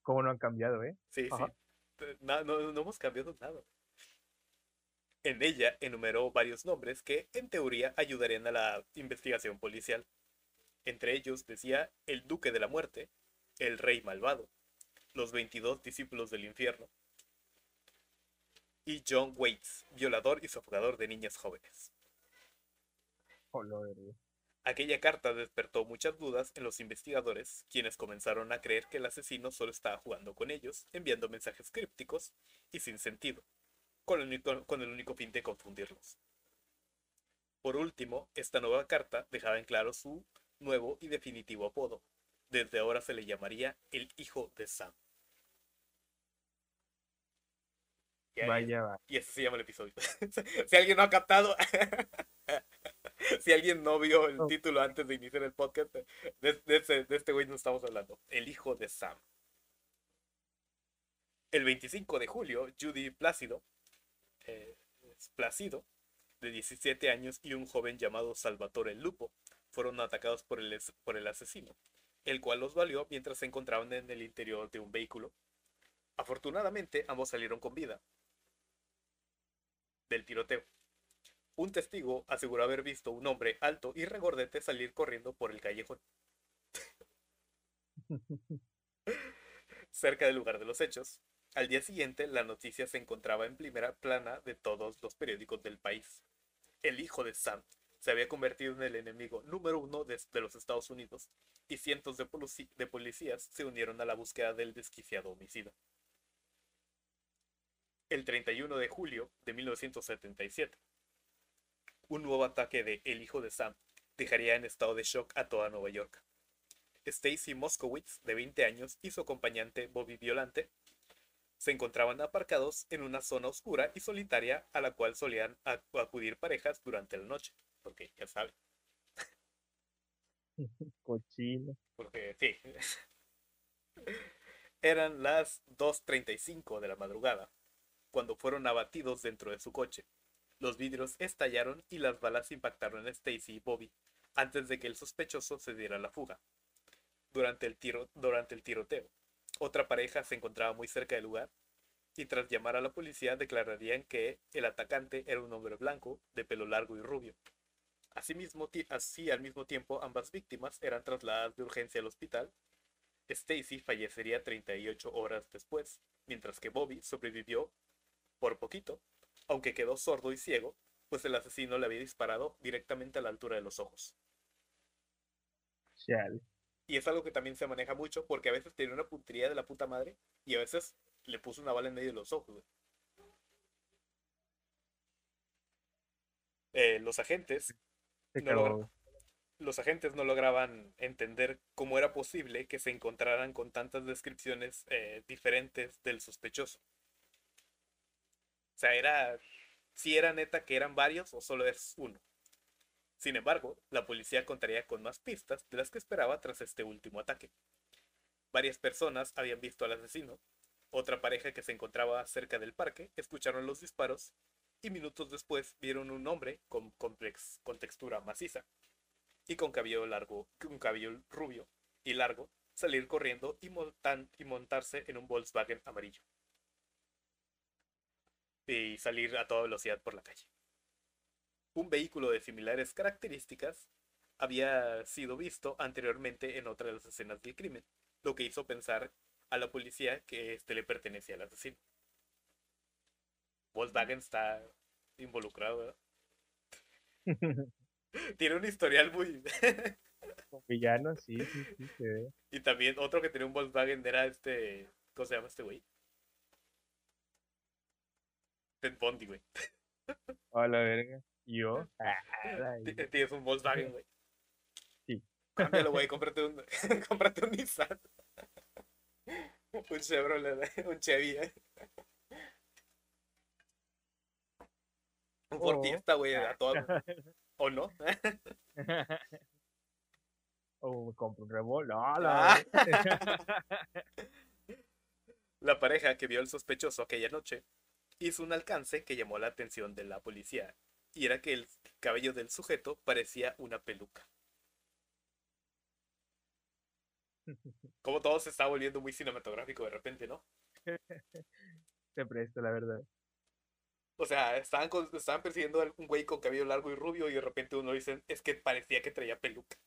¿Cómo no han cambiado, eh? Sí, sí. No, no, no hemos cambiado nada. En ella enumeró varios nombres que, en teoría, ayudarían a la investigación policial. Entre ellos decía el Duque de la Muerte, el Rey Malvado, los 22 discípulos del infierno, y John Waits, violador y sofogador de niñas jóvenes. Oh. Aquella carta despertó muchas dudas en los investigadores, quienes comenzaron a creer que el asesino solo estaba jugando con ellos, enviando mensajes crípticos y sin sentido, con el único, con el único fin de confundirlos. Por último, esta nueva carta dejaba en claro su nuevo y definitivo apodo. Desde ahora se le llamaría el hijo de Sam. Y ahí- Vaya, va. Y ese se llama el episodio. si alguien no ha captado, si alguien no vio el título antes de iniciar el podcast, de, de ese- de este güey no estamos hablando. El hijo de Sam. El 25 de julio, Judy Plácido, eh, Plácido, de 17 años, y un joven llamado Salvatore Lupo fueron atacados por el, por el asesino, el cual los valió mientras se encontraban en el interior de un vehículo. Afortunadamente, ambos salieron con vida del tiroteo. Un testigo aseguró haber visto un hombre alto y regordete salir corriendo por el callejón. Cerca del lugar de los hechos, al día siguiente la noticia se encontraba en primera plana de todos los periódicos del país. El hijo de Sam se había convertido en el enemigo número uno de, los Estados Unidos y cientos de, de policías se unieron a la búsqueda del desquiciado homicida. El 31 de julio de 1977, un nuevo ataque de El hijo de Sam dejaría en estado de shock a toda Nueva York. Stacy Moskowitz, de 20 años, y su acompañante Bobby Violante se encontraban aparcados en una zona oscura y solitaria a la cual solían ac- acudir parejas durante la noche. Porque ya saben, Cochino. porque sí. Eran las 2.35 de la madrugada, cuando fueron abatidos dentro de su coche. Los vidrios estallaron y las balas impactaron en Stacy y Bobby antes de que el sospechoso se diera la fuga. Durante el, tiroteo, otra pareja se encontraba muy cerca del lugar y tras llamar a la policía declararían que el atacante era un hombre blanco, de pelo largo y rubio. Así al mismo tiempo ambas víctimas eran trasladadas de urgencia al hospital. Stacy fallecería 38 horas después, mientras que Bobby sobrevivió por poquito, aunque quedó sordo y ciego, pues el asesino le había disparado directamente a la altura de los ojos. Chale. Y es algo que también se maneja mucho porque a veces tiene una puntería de la puta madre y a veces le puso una bala en medio de los ojos. güey. Eh, los agentes No logra- los agentes no lograban entender cómo era posible que se encontraran con tantas descripciones eh, diferentes del sospechoso. O sea, era si era neta que eran varios o solo es uno. Sin embargo, la policía contaría con más pistas de las que esperaba tras este último ataque. Varias personas habían visto al asesino. Otra pareja que se encontraba cerca del parque escucharon los disparos y minutos después vieron un hombre con, complex- con textura maciza y con cabello largo, un cabello rubio y largo salir corriendo y, montarse en un Volkswagen amarillo y salir a toda velocidad por la calle. Un vehículo de similares características había sido visto anteriormente en otra de las escenas del crimen, lo que hizo pensar a la policía que este le pertenecía al asesino. Volkswagen está involucrado, ¿verdad? Tiene un historial muy... Con villano, sí, sí, sí, se ve. y también otro que tenía un Volkswagen era este... ¿Cómo se llama este güey? Ted Bundy, güey. A la verga. ¿Y yo? Tienes un Volkswagen, güey. Sí. Cámbialo, güey. Cómprate un, cómprate un Nissan. Un Chevrolet, un Chevy, eh. Un Ford Oh. Fiesta, güey, a todo. ¿O no? O me compro un revólver. La Ah. La pareja que vio al sospechoso aquella noche hizo un alcance que llamó la atención de la policía, y era que el cabello del sujeto parecía una peluca. Como todo se está volviendo muy cinematográfico de repente, ¿no? Se presta, la verdad. O sea, estaban, con- estaban persiguiendo a un güey con cabello largo y rubio y de repente uno dice, es que parecía que traía peluca.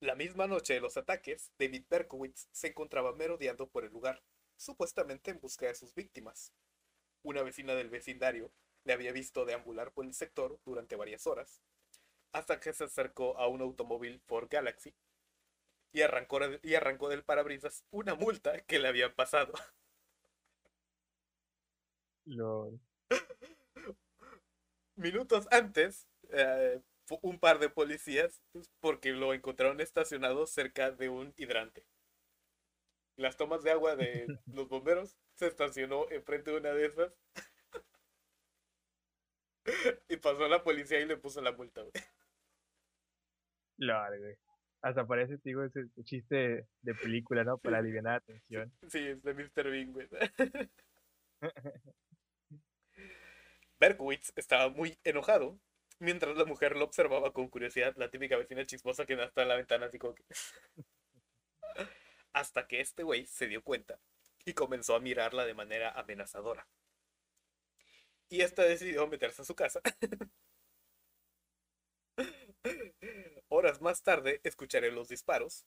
La misma noche de los ataques, David Berkowitz se encontraba merodeando por el lugar, supuestamente en busca de sus víctimas. Una vecina del vecindario le había visto deambular por el sector durante varias horas, hasta que se acercó a un automóvil Ford Galaxy y arrancó, y arrancó del parabrisas una multa que le había pasado. Minutos antes, eh, un par de policías, porque lo encontraron estacionado cerca de un hidrante. Las tomas de agua de los bomberos se estacionó enfrente de una de esas. y pasó a la policía y le puso la multa, güey. güey. Hasta parece, digo, ese chiste de película, ¿no? Para aliviar la tensión. Sí, es de Mr. Bean, güey. Berkowitz estaba muy enojado mientras la mujer lo observaba con curiosidad, la típica vecina chismosa que está en la ventana así como que... Hasta que este güey se dio cuenta y comenzó a mirarla de manera amenazadora. Y esta decidió meterse a su casa. Horas más tarde escucharé los disparos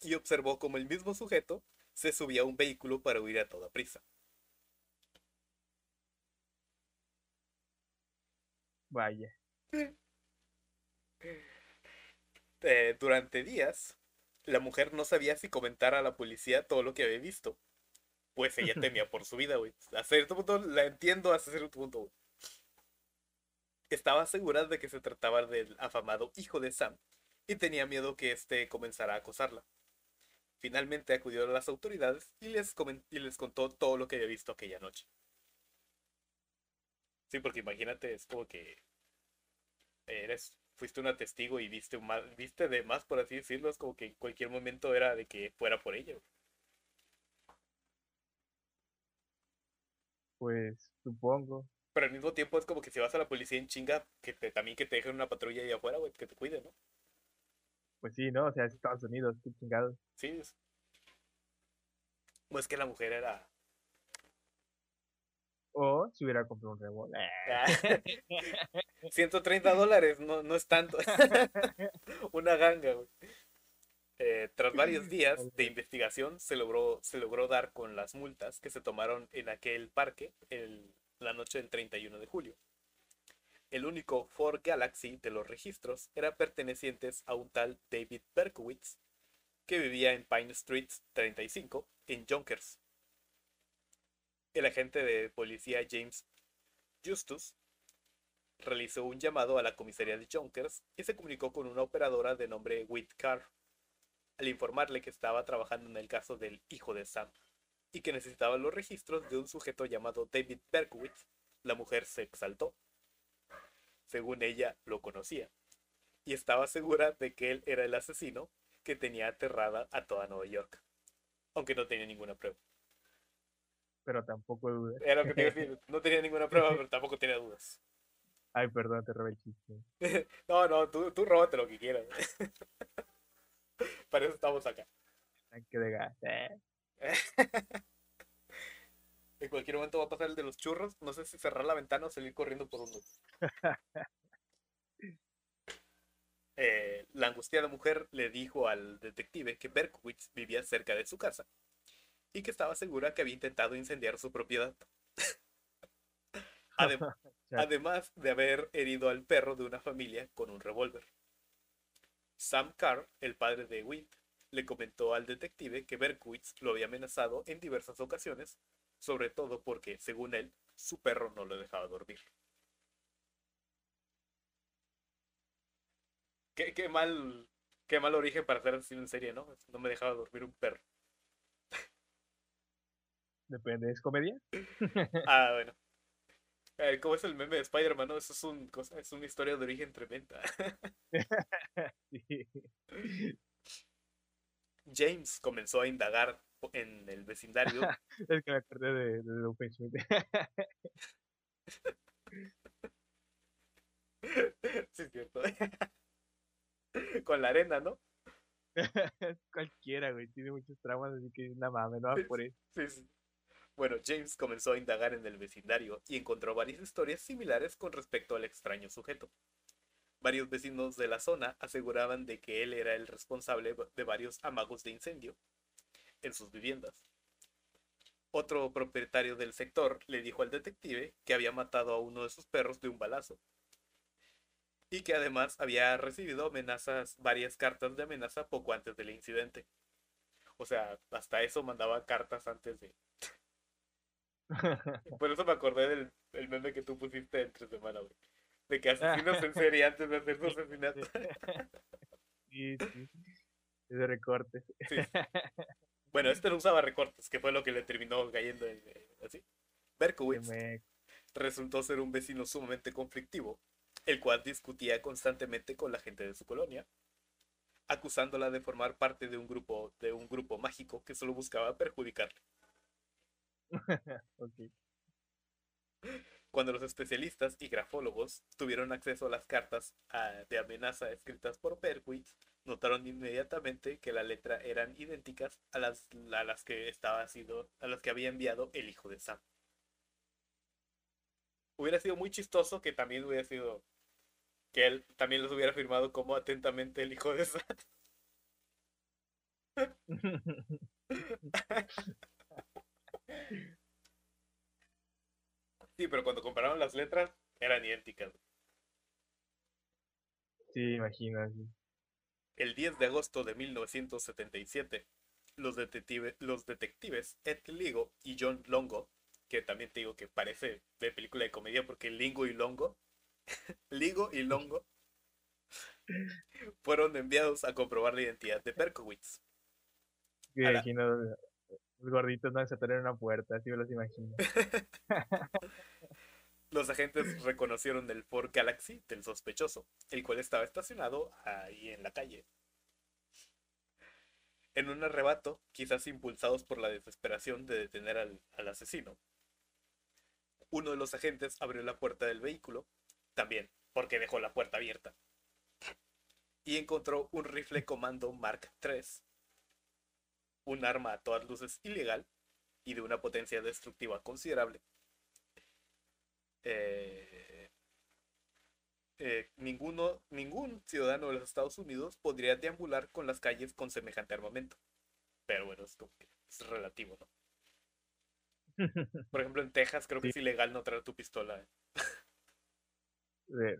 y observó como el mismo sujeto se subía a un vehículo para huir a toda prisa. Vaya. Eh, durante días, la mujer no sabía si comentar a la policía todo lo que había visto. Pues ella temía por su vida, güey. A cierto punto la entiendo hasta cierto punto, Estaba segura de que se trataba del afamado hijo de Sam y tenía miedo que éste comenzara a acosarla. Finalmente acudió a las autoridades y les, y les contó todo lo que había visto aquella noche. Sí, porque imagínate, es como que eres, fuiste una testigo y viste, viste de más, por así decirlo, es como que en cualquier momento era de que fuera por ella. Pues supongo. Pero al mismo tiempo es como que si vas a la policía en chinga, que te, también que te dejen una patrulla ahí afuera, güey, que te cuide, ¿no? Pues sí, ¿no? O sea, es Estados Unidos, qué chingados. Sí. Pues que la mujer era o si hubiera comprado un revólver. 130 dólares, no, no es tanto. Una ganga, güey. Eh, tras varios días de investigación, se logró, se logró dar con las multas que se tomaron en aquel parque el, la noche del 31 de julio. El único Ford Galaxy de los registros era pertenecientes a un tal David Berkowitz, que vivía en Pine Street 35, en Yonkers, el agente de policía James Justus realizó un llamado a la comisaría de Jonkers y se comunicó con una operadora de nombre Whitcar al informarle que estaba trabajando en el caso del hijo de Sam y que necesitaba los registros de un sujeto llamado David Berkowitz. La mujer se exaltó. Según ella, lo conocía y estaba segura de que él era el asesino que tenía aterrada a toda Nueva York, aunque no tenía ninguna prueba pero tampoco dudas. Era lo que te iba a decir. No tenía ninguna prueba, pero tampoco tenía dudas. Ay, perdón, te robé el chiste. no, no, tú, tú róbate lo que quieras. Para eso estamos acá. Que de gas. Eh. en cualquier momento va a pasar el de los churros. No sé si cerrar la ventana o salir corriendo por uno. Eh, la angustiada mujer le dijo al detective que Berkowitz vivía cerca de su casa y que estaba segura que había intentado incendiar su propiedad. además de haber herido al perro de una familia con un revólver. Sam Carr, el padre de Witt, le comentó al detective que Berkowitz lo había amenazado en diversas ocasiones, sobre todo porque, según él, su perro no lo dejaba dormir. Qué, mal, qué mal origen para hacer así en serie, ¿no? No me dejaba dormir un perro. Depende, ¿es comedia? ah, bueno. Eh, ¿Cómo es el meme de Spider-Man? Eso es, un, cosa, es una historia de origen tremenda. James comenzó a indagar en el vecindario. es que me acordé de, de, sí, es cierto. Con la arena, ¿no? Cualquiera, güey. Tiene muchos traumas, así que nada mames, no va por eso. Sí, sí. Bueno, James comenzó a indagar en el vecindario y encontró varias historias similares con respecto al extraño sujeto. Varios vecinos de la zona aseguraban de que él era el responsable de varios amagos de incendio en sus viviendas. Otro propietario del sector le dijo al detective que había matado a uno de sus perros de un balazo y que además había recibido amenazas, varias cartas de amenaza poco antes del incidente. O sea, hasta eso mandaba cartas antes de... Por eso me acordé del el meme que tú pusiste entre semana, güey. De que asesinos en serie antes de hacer su asesinato. Sí, sí. Ese recorte. Sí. Bueno, este no usaba recortes, que fue lo que le terminó cayendo en, eh, así. Berkowitz Me- resultó ser un vecino sumamente conflictivo, el cual discutía constantemente con la gente de su colonia, acusándola de formar parte de un grupo, de un grupo mágico que solo buscaba perjudicarle. Cuando los especialistas y grafólogos tuvieron acceso a las cartas ah, de amenaza escritas por Berkowitz, notaron inmediatamente que las letras eran idénticas a las, a las que estaba sido, a las que había enviado el hijo de Sam. Hubiera sido muy chistoso que también hubiera sido que él también los hubiera firmado como atentamente el hijo de Sam. Sí, pero cuando compararon las letras eran idénticas. Sí, imagino. sí. El 10 de agosto de 1977, los, detective- los detectives Ed Ligo y John Longo, que también te digo que parece de película de comedia porque Lingo y Longo, Ligo y Longo, fueron enviados a comprobar la identidad de Berkowitz. Me A la- imagino los gorditos no se una puerta, así me los imagino. Los agentes reconocieron el Ford Galaxy del sospechoso, el cual estaba estacionado ahí en la calle. En un arrebato, quizás impulsados por la desesperación de detener al, al asesino, uno de los agentes abrió la puerta del vehículo, también porque dejó la puerta abierta, y encontró un rifle comando Mark III, un arma a todas luces ilegal y de una potencia destructiva considerable eh, eh, ninguno, ningún ciudadano de los Estados Unidos podría deambular con las calles con semejante armamento. Pero bueno, es es relativo, ¿no? Por ejemplo, en Texas creo que es ilegal no traer tu pistola. ¿eh?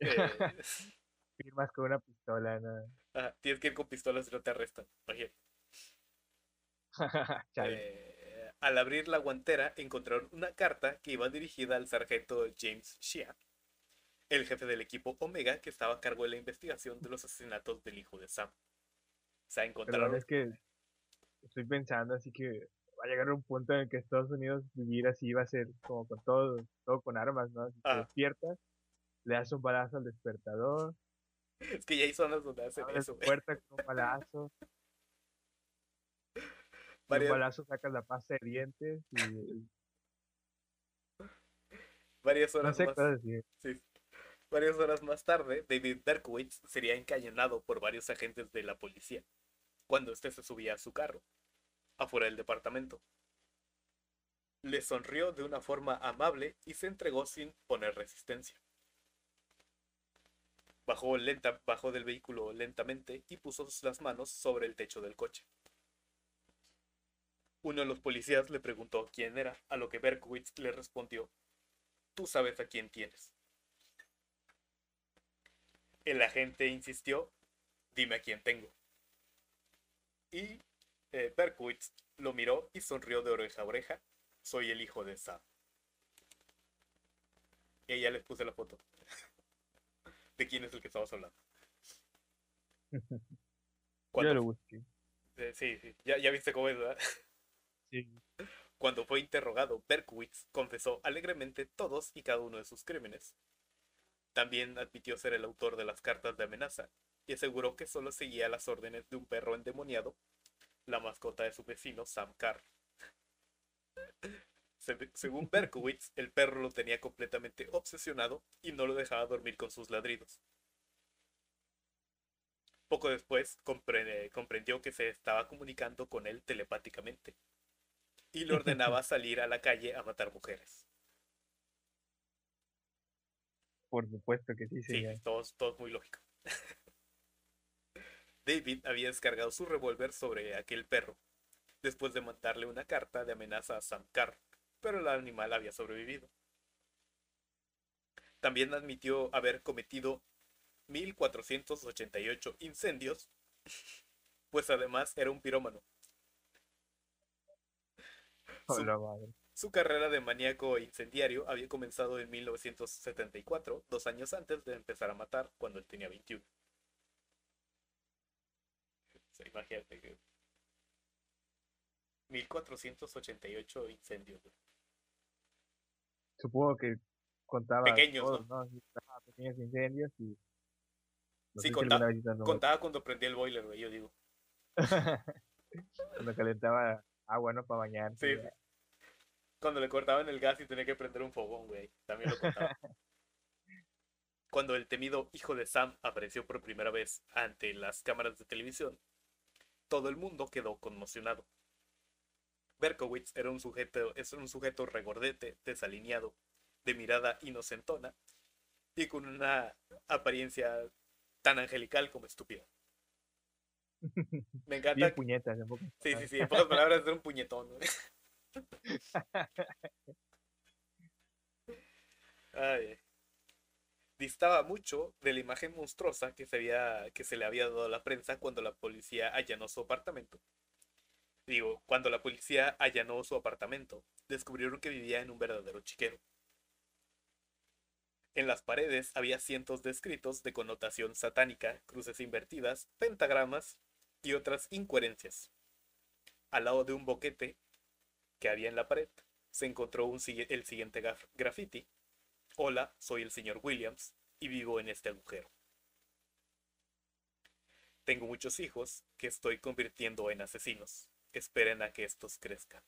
Firmas con una pistola, ¿no? ajá, tienes que ir con pistolas si no te arrestan. Chale. Eh, al abrir la guantera encontraron una carta que iba dirigida al sargento James Shea, el jefe del equipo Omega que estaba a cargo de la investigación de los asesinatos del hijo de Sam. O sea, Perdón, encontraron... es que estoy pensando así que va a llegar un punto en el que Estados Unidos vivir así va a ser como con todo, todo con armas, ¿no? Si te Ah. despiertas, le das un balazo al despertador, Es que ya hay zonas donde hacen abres eso. puerta con un balazo, de un balazo sacas la pasta de dientes y varias no horas sé más. sí. Varias horas más tarde, David Berkowitz sería encañonado por varios agentes de la policía cuando éste se subía a su carro, afuera del departamento. Le sonrió de una forma amable y se entregó sin poner resistencia. Bajó, lenta, bajó del vehículo lentamente y puso las manos sobre el techo del coche. Uno de los policías le preguntó quién era, a lo que Berkowitz le respondió, tú sabes a quién tienes. El agente insistió, dime a quién tengo. Y eh, Berkowitz lo miró y sonrió de oreja a oreja, soy el hijo de Sam. Y ya les puse la foto. ¿De quién es el que estamos hablando? Yo Cuando- lo busqué. eh, sí, sí, ya, ya viste cómo es, ¿verdad? Sí. Cuando fue interrogado, Berkowitz confesó alegremente todos y cada uno de sus crímenes. También admitió ser el autor de las cartas de amenaza y aseguró que solo seguía las órdenes de un perro endemoniado, la mascota de su vecino Sam Carr. Se- Según Berkowitz, el perro lo tenía completamente obsesionado y no lo dejaba dormir con sus ladridos. Poco después compre- comprendió que se estaba comunicando con él telepáticamente y le ordenaba salir a la calle a matar mujeres. Por supuesto que sí, Sí, todo, todo es muy lógico. David había descargado su revólver sobre aquel perro, después de mandarle una carta de amenaza a Sam Carr, pero el animal había sobrevivido. También admitió haber cometido 1488 incendios, pues además era un pirómano. Su, carrera de maníaco e incendiario había comenzado en 1974, dos años antes de empezar a matar, cuando él tenía 21. imagínate que 1488 incendios. Supongo que contaba pequeños, pequeños incendios y sí, contaba, contaba, cuando prendía el boiler, güey, yo digo. cuando calentaba agua, ¿no? Para bañar. Sí. Cuando le cortaban el gas y tenía que prender un fogón, güey. También lo contaba. cuando el temido hijo de Sam apareció por primera vez ante las cámaras de televisión, todo el mundo quedó conmocionado. Berkowitz era un sujeto, es un sujeto regordete, desalineado, de mirada inocentona y con una apariencia tan angelical como estúpida. Me encanta. Bien puñetas, Sí, sí, sí. En pocas palabras, era un puñetón. Distaba mucho de la imagen monstruosa que se, había, que se le había dado a la prensa cuando la policía allanó su apartamento. Digo, cuando la policía allanó su apartamento, descubrieron que vivía en un verdadero chiquero. En las paredes había cientos de escritos de connotación satánica, cruces invertidas, pentagramas y otras incoherencias. Al lado de un boquete que había en la pared, se encontró el siguiente graffiti. Hola, soy el señor Williams y vivo en este agujero. Tengo muchos hijos que estoy convirtiendo en asesinos. Esperen a que estos crezcan.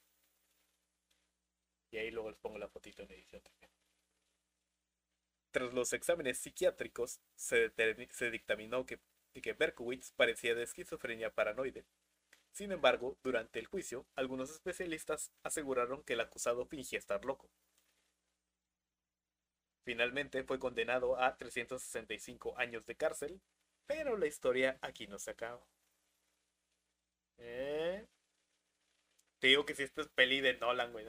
Y ahí luego les pongo la fotito en edición también. Tras los exámenes psiquiátricos, se, dictaminó que, que Berkowitz parecía de esquizofrenia paranoide. Sin embargo, durante el juicio, algunos especialistas aseguraron que el acusado fingía estar loco. Finalmente fue condenado a 365 años de cárcel, pero la historia aquí no se acaba. ¿Eh? Te digo que si esto es peli de Nolan, güey.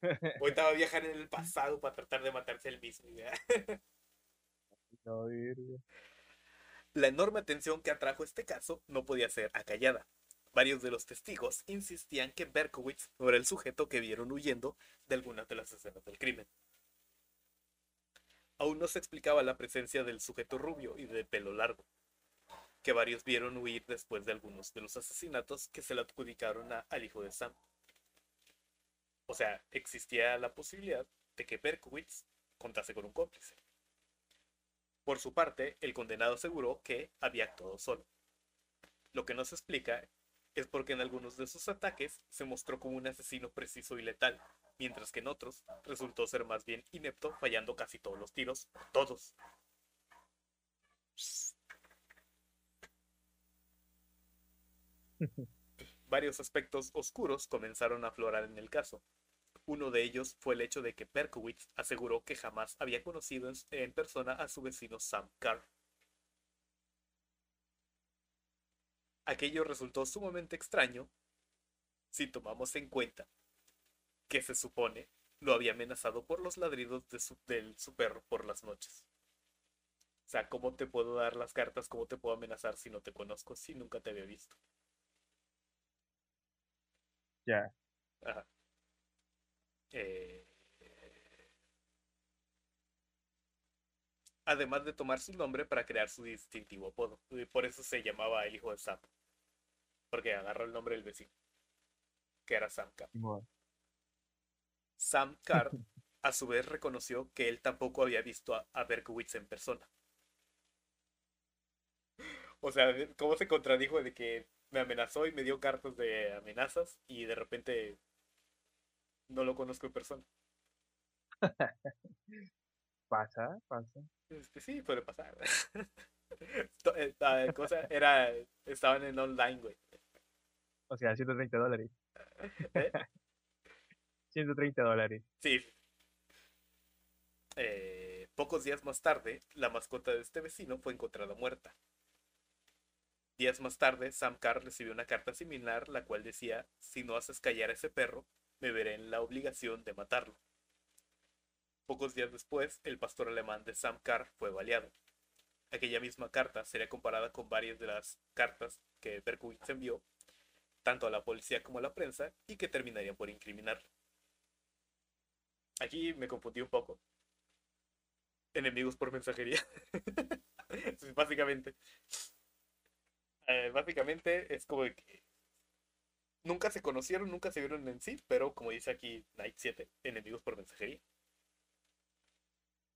Ahorita va a viajar en el pasado para tratar de matarse el mismo. La enorme atención que atrajo este caso no podía ser acallada. Varios de los testigos insistían que Berkowitz no era el sujeto que vieron huyendo de algunas de las escenas del crimen. Aún no se explicaba la presencia del sujeto rubio y de pelo largo, que varios vieron huir después de algunos de los asesinatos que se le adjudicaron al hijo de Sam. O sea, existía la posibilidad de que Berkowitz contase con un cómplice. Por su parte, el condenado aseguró que había actuado solo. Lo que no se explica es porque en algunos de sus ataques se mostró como un asesino preciso y letal, mientras que en otros resultó ser más bien inepto, fallando casi todos los tiros, todos. Varios aspectos oscuros comenzaron a aflorar en el caso. Uno de ellos fue el hecho de que Perkowitz aseguró que jamás había conocido en persona a su vecino Sam Carr. Aquello resultó sumamente extraño si tomamos en cuenta que se supone lo había amenazado por los ladridos de su, su perro por las noches. O sea, ¿cómo te puedo dar las cartas? ¿Cómo te puedo amenazar si no te conozco, si nunca te había visto? Ya. Eh, además de tomar su nombre para crear su distintivo apodo. Por eso se llamaba el hijo de Sam. Porque agarró el nombre del vecino. Que era Sam Carr. Sam Carr, a su vez, reconoció que él tampoco había visto a, a Berkowitz en persona. O sea, ¿cómo se contradijo de que me amenazó y me dio cartas de amenazas y de repente no lo conozco en persona. pasa, pasa. Este, sí, puede pasar. Esta cosa era, estaban en online, güey. O sea, 130 dólares. ¿Eh? 130 dólares. Sí. Eh, pocos días más tarde, la mascota de este vecino fue encontrada muerta. Días más tarde, Sam Carr recibió una carta similar, la cual decía, si no haces callar a ese perro, me veré en la obligación de matarlo. Pocos días después, el pastor alemán de Sam Carr fue baleado. Aquella misma carta sería comparada con varias de las cartas que Berkowitz envió, tanto a la policía como a la prensa, y que terminarían por incriminarlo. Aquí me confundí un poco. Enemigos por mensajería. básicamente. Eh, básicamente es como que nunca se conocieron, nunca se vieron en sí, pero como dice aquí Night 7, enemigos por mensajería.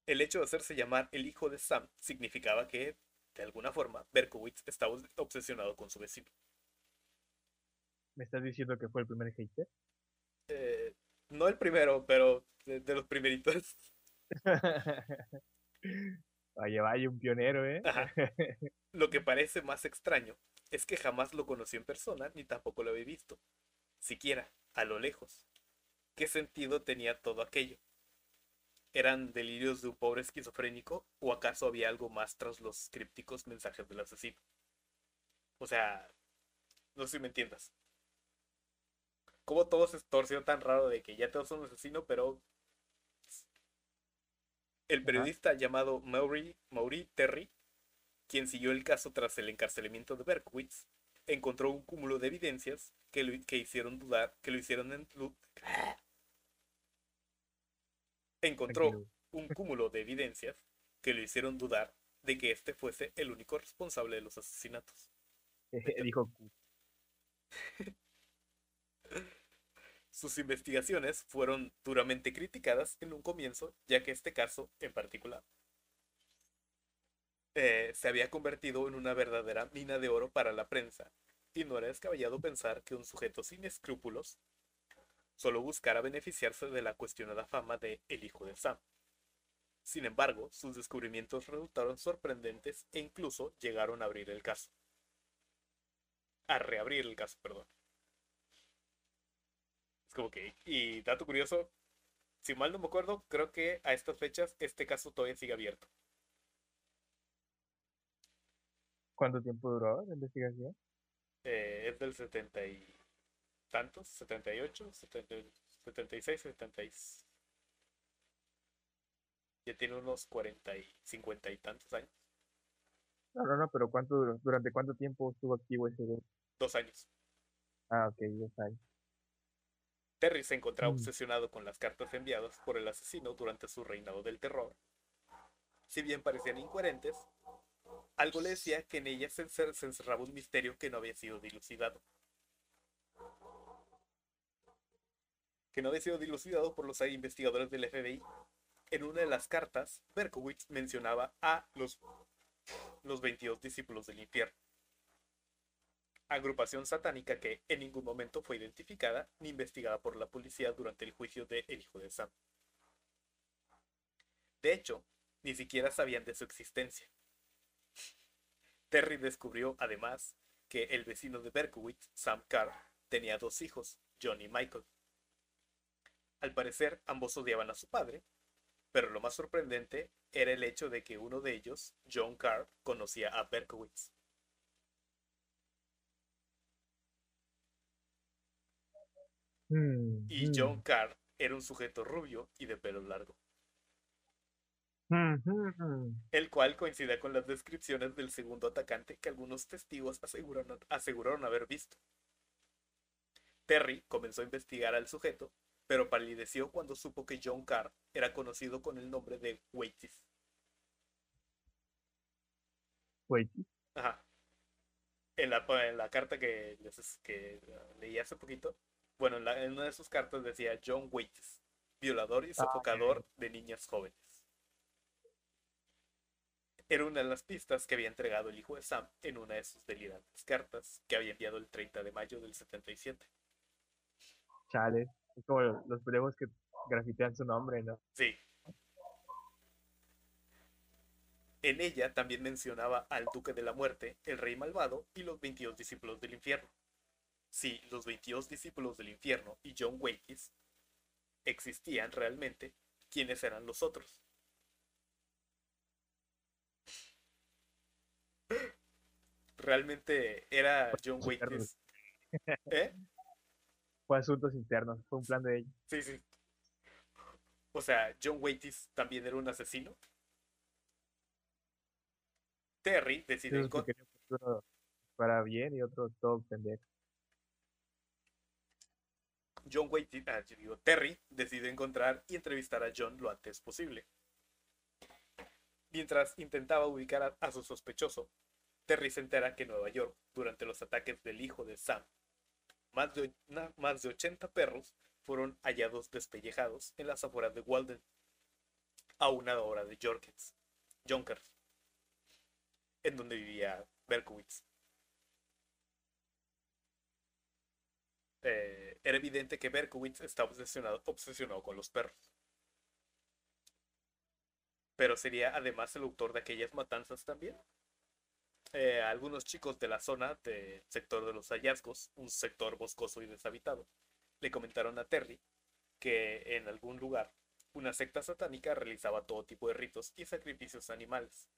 El hecho de hacerse llamar el hijo de Sam significaba que, de alguna forma, Berkowitz estaba obsesionado con su vecino. ¿Me estás diciendo que fue el primer hater? Eh, no el primero, pero de, de los primeritos. Vaya, vaya, un pionero, ¿eh? Lo que parece más extraño es que jamás lo conoció en persona ni tampoco lo había visto. Siquiera, a lo lejos. ¿Qué sentido tenía todo aquello? ¿Eran delirios de un pobre esquizofrénico o acaso había algo más tras los crípticos mensajes del asesino? O sea, no sé si me entiendas. ¿Cómo todo se torció tan raro de que ya todos son un asesino, pero el periodista llamado Maury, Terry, quien siguió el caso tras el encarcelamiento de Berkowitz, encontró un cúmulo de evidencias que lo, que hicieron dudar, que lo hicieron en, encontró un cúmulo de evidencias que lo hicieron dudar de que este fuese el único responsable de los asesinatos. Dijo Sus investigaciones fueron duramente criticadas en un comienzo, ya que este caso, en particular, eh, se había convertido en una verdadera mina de oro para la prensa, y no era descabellado pensar que un sujeto sin escrúpulos solo buscara beneficiarse de la cuestionada fama de el hijo de Sam. Sin embargo, sus descubrimientos resultaron sorprendentes e incluso llegaron a abrir el caso. A reabrir el caso, perdón. Es como que, y dato curioso, si mal no me acuerdo, creo que a estas fechas este caso todavía sigue abierto. ¿Cuánto tiempo duró la investigación? Eh, es del 70 y tantos, 78, 76, 76. Ya tiene unos 40 y 50 y tantos años. No, no, no, pero ¿cuánto duró? ¿Durante cuánto tiempo estuvo activo ese? Dos años. Ah, ok, dos años. Terry se encontraba mm. obsesionado con las cartas enviadas por el asesino durante su reinado del terror. Si bien parecían incoherentes, algo le decía que en ellas se encerraba un misterio que no había sido dilucidado. Que no había sido dilucidado por los investigadores del FBI. En una de las cartas, Berkowitz mencionaba a los, los 22 discípulos del infierno agrupación satánica que en ningún momento fue identificada ni investigada por la policía durante el juicio de El Hijo de Sam. De hecho, ni siquiera sabían de su existencia. Terry descubrió, además, que el vecino de Berkowitz, Sam Carr, tenía dos hijos, John y Michael. Al parecer, ambos odiaban a su padre, pero lo más sorprendente era el hecho de que uno de ellos, John Carr, conocía a Berkowitz. Mm, y mm. John Carr era un sujeto rubio y de pelo largo. El cual coincide con las descripciones del segundo atacante que algunos testigos aseguraron, aseguraron haber visto. Terry comenzó a investigar al sujeto, pero palideció cuando supo que John Carr era conocido con el nombre de Waitis. Waitis. Ajá. En la, en la carta que, que leí hace poquito, bueno, en, una de sus cartas decía John Waits, violador y ah, sofocador de niñas jóvenes. Era una de las pistas que había entregado el hijo de Sam en una de sus delirantes cartas que había enviado el 30 de mayo del 77. Chale, es como los brevos que grafitean su nombre, ¿no? Sí. En ella también mencionaba al Duque de la Muerte, el Rey Malvado y los 22 discípulos del infierno si los 22 discípulos del infierno y John Wakes existían realmente, ¿quiénes eran los otros? realmente era John Waitis. ¿Eh? Fue asuntos internos, fue un plan de ellos. Sí, sí. O sea, John Waitis también era un asesino. Terry decide encontrar. Para bien y otro todo pendejo. John Waitis, ah, Terry decide encontrar y entrevistar a John lo antes posible. Mientras intentaba ubicar a, su sospechoso, Terry se entera que en Nueva York, durante los ataques del hijo de Sam, más de, más de 80 perros fueron hallados despellejados en las afueras de Walden, a una hora de Jorkins, Jonkers, en donde vivía Berkowitz. Eh, era evidente que Berkowitz estaba obsesionado, con los perros. Pero sería además el autor de aquellas matanzas también. Eh, algunos chicos de la zona del sector de los hallazgos, un sector boscoso y deshabitado, le comentaron a Terry que en algún lugar una secta satánica realizaba todo tipo de ritos y sacrificios animales.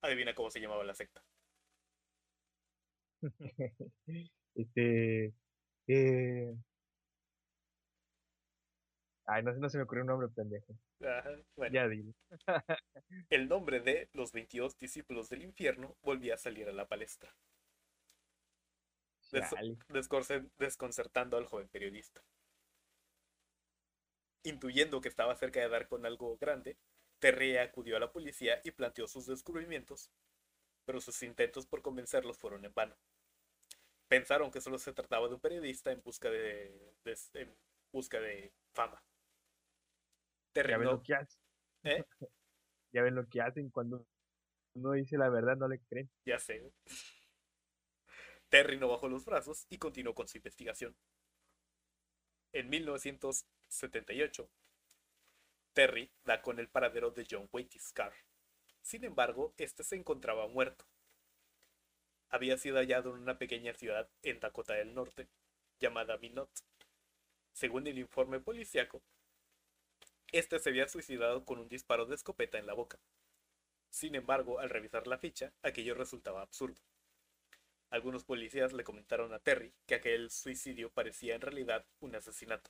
Adivina cómo se llamaba la secta. este. Eh... Ay, no, no se me ocurrió un nombre pendejo. Ya dile. el nombre de los 22 discípulos del infierno volvía a salir a la palestra. desconcertando al joven periodista. Intuyendo que estaba cerca de dar con algo grande, Terry acudió a la policía y planteó sus descubrimientos, pero sus intentos por convencerlos fueron en vano. Pensaron que solo se trataba de un periodista en busca de, en busca de fama. Ya ven lo que hacen. ¿Eh? ya ven lo que hacen cuando uno dice la verdad, no le creen. Ya sé. Terry no bajó los brazos y continuó con su investigación. En 1978, Terry da con el paradero de John Waitis Carr. Sin embargo, este se encontraba muerto. Había sido hallado en una pequeña ciudad en Dakota del Norte, llamada Minot. Según el informe policíaco, este se había suicidado con un disparo de escopeta en la boca. Sin embargo, al revisar la ficha, aquello resultaba absurdo. Algunos policías le comentaron a Terry que aquel suicidio parecía en realidad un asesinato.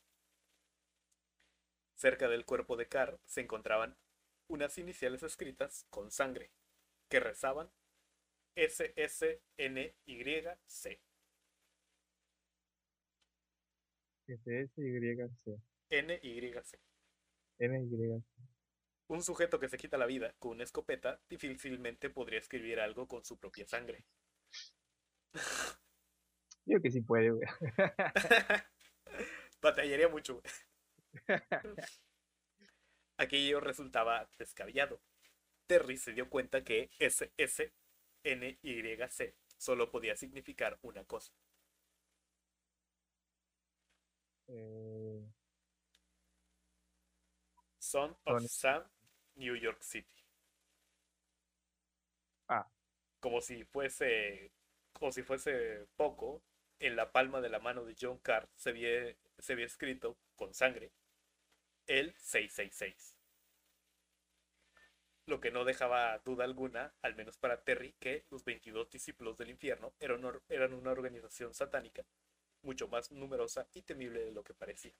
Cerca del cuerpo de Carr se encontraban unas iniciales escritas con sangre, que rezaban SSNYC. SSYC. NYC. NYC. Un sujeto que se quita la vida con una escopeta difícilmente podría escribir algo con su propia sangre. Yo que sí puede, güey. Batallaría mucho, güey. Aquello resultaba descabellado. Terry se dio cuenta que SSNYC solo podía significar una cosa. Eh, Son of Sam, New York City. Ah. Como si fuese. Como si fuese poco, en la palma de la mano de John Carr se había, se había escrito con sangre el 666. Lo que no dejaba duda alguna, al menos para Terry, que los 22 discípulos del infierno eran, eran una organización satánica mucho más numerosa y temible de lo que parecía.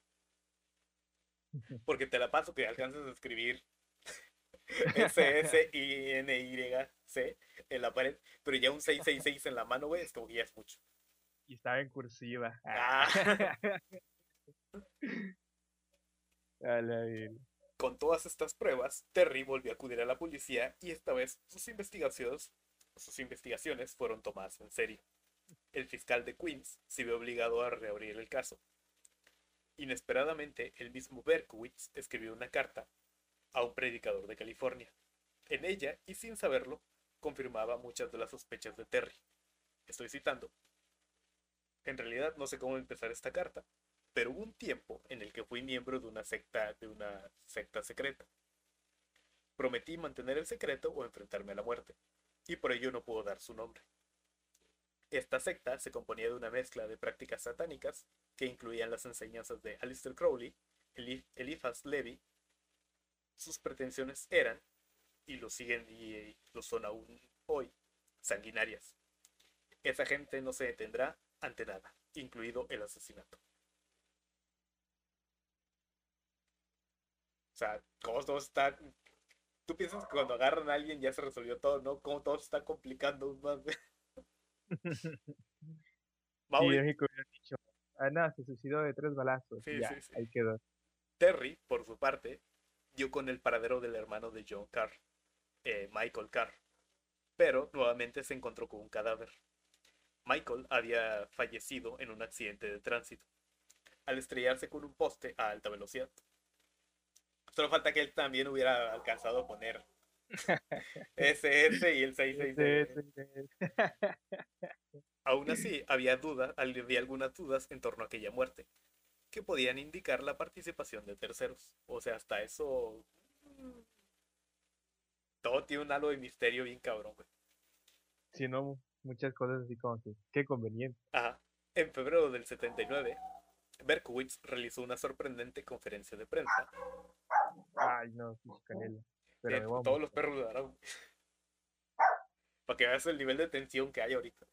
Porque te la paso que alcances a escribir S-S-I-N-Y-C en la pared, pero ya un 666 en la mano, güey, es como que ya es mucho. Y estaba en cursiva. Ah. Con todas estas pruebas, Terry volvió a acudir a la policía y esta vez sus investigaciones, sus investigaciones fueron tomadas en serio. El fiscal de Queens se vio obligado a reabrir el caso. Inesperadamente, el mismo Berkowitz escribió una carta a un predicador de California. En ella, y sin saberlo, confirmaba muchas de las sospechas de Terry. Estoy citando. En realidad no sé cómo empezar esta carta, pero hubo un tiempo en el que fui miembro de una secta, de una secta secreta. Prometí mantener el secreto o enfrentarme a la muerte, y por ello no puedo dar su nombre. Esta secta se componía de una mezcla de prácticas satánicas que incluían las enseñanzas de Aleister Crowley, Eliphas Levi. Sus pretensiones eran, y lo siguen y lo son aún hoy, sanguinarias. Esa gente no se detendrá ante nada, incluido el asesinato. O sea, cómo todo está. Tú piensas que cuando agarran a alguien ya se resolvió todo, ¿no? Cómo todo se está complicando más. Sí, México hubiera dicho, ah, no, se suicidó de tres balazos. Sí, ya, sí, sí. ahí quedó. Terry, por su parte, dio con el paradero del hermano de John Carr, eh, Michael Carr, pero nuevamente se encontró con un cadáver. Michael había fallecido en un accidente de tránsito, al estrellarse con un poste a alta velocidad. Solo falta que él también hubiera alcanzado a poner SS y el 666. Aún así, había dudas, había algunas dudas en torno a aquella muerte, que podían indicar la participación de terceros. O sea, hasta eso. Todo tiene un halo de misterio bien cabrón, güey. Si no, muchas cosas así como que, qué conveniente. Ajá. En febrero del 79, Berkowitz realizó una sorprendente conferencia de prensa. Ay, no, canela. Pero todos los perros Aragón. Para que veas el nivel de tensión que hay ahorita.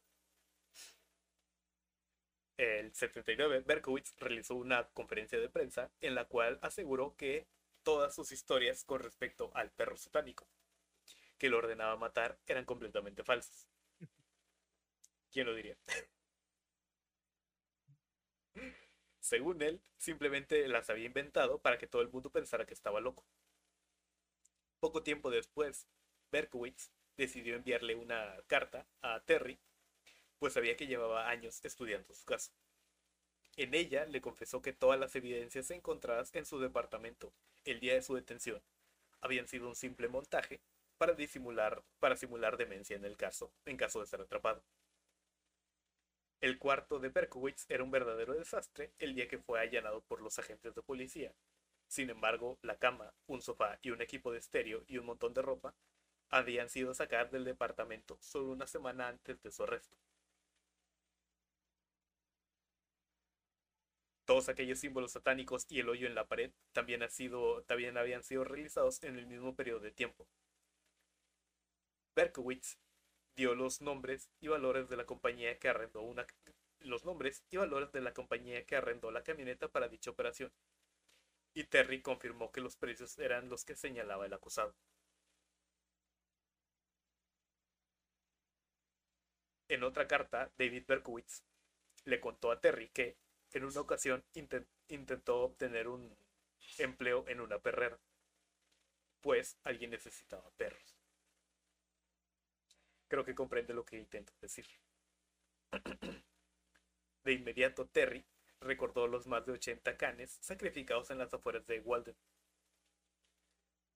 El 79, Berkowitz realizó una conferencia de prensa en la cual aseguró que todas sus historias con respecto al perro satánico que lo ordenaba matar eran completamente falsas. ¿Quién lo diría? Según él, simplemente las había inventado para que todo el mundo pensara que estaba loco. Poco tiempo después, Berkowitz decidió enviarle una carta a Terry, pues sabía que llevaba años estudiando su caso. En ella le confesó que todas las evidencias encontradas en su departamento el día de su detención habían sido un simple montaje para disimular, para simular demencia en el caso, en caso de ser atrapado. El cuarto de Berkowitz era un verdadero desastre el día que fue allanado por los agentes de policía. Sin embargo, la cama, un sofá y un equipo de estéreo y un montón de ropa habían sido sacadas del departamento solo una semana antes de su arresto. Todos aquellos símbolos satánicos y el hoyo en la pared también, sido, también habían sido realizados en el mismo periodo de tiempo. Berkowitz dio los nombres y valores de la compañía que arrendó una los nombres y valores de la compañía que arrendó la camioneta para dicha operación. Y Terry confirmó que los precios eran los que señalaba el acusado. En otra carta, David Berkowitz le contó a Terry que en una ocasión inten- intentó obtener un empleo en una perrera, pues alguien necesitaba perros. Creo que comprende lo que intento decir. De inmediato, Terry recordó los más de 80 canes sacrificados en las afueras de Walden.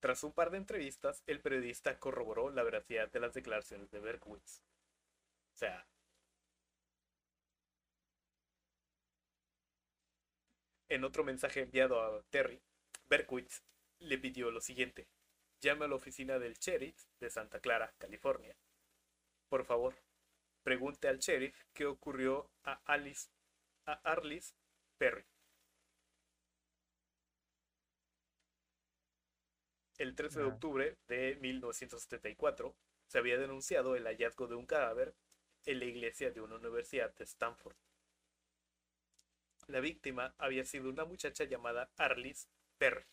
Tras un par de entrevistas, el periodista corroboró la veracidad de las declaraciones de Berkowitz. O sea, en otro mensaje enviado a Terry, Berkowitz le pidió lo siguiente: llame a la oficina del sheriff de Santa Clara, California. Por favor, pregunte al sheriff qué ocurrió a Alice, a Arliss Perry. El 13 de Ah. octubre de 1974 se había denunciado el hallazgo de un cadáver en la iglesia de una universidad de Stanford. La víctima había sido una muchacha llamada Arliss Perry,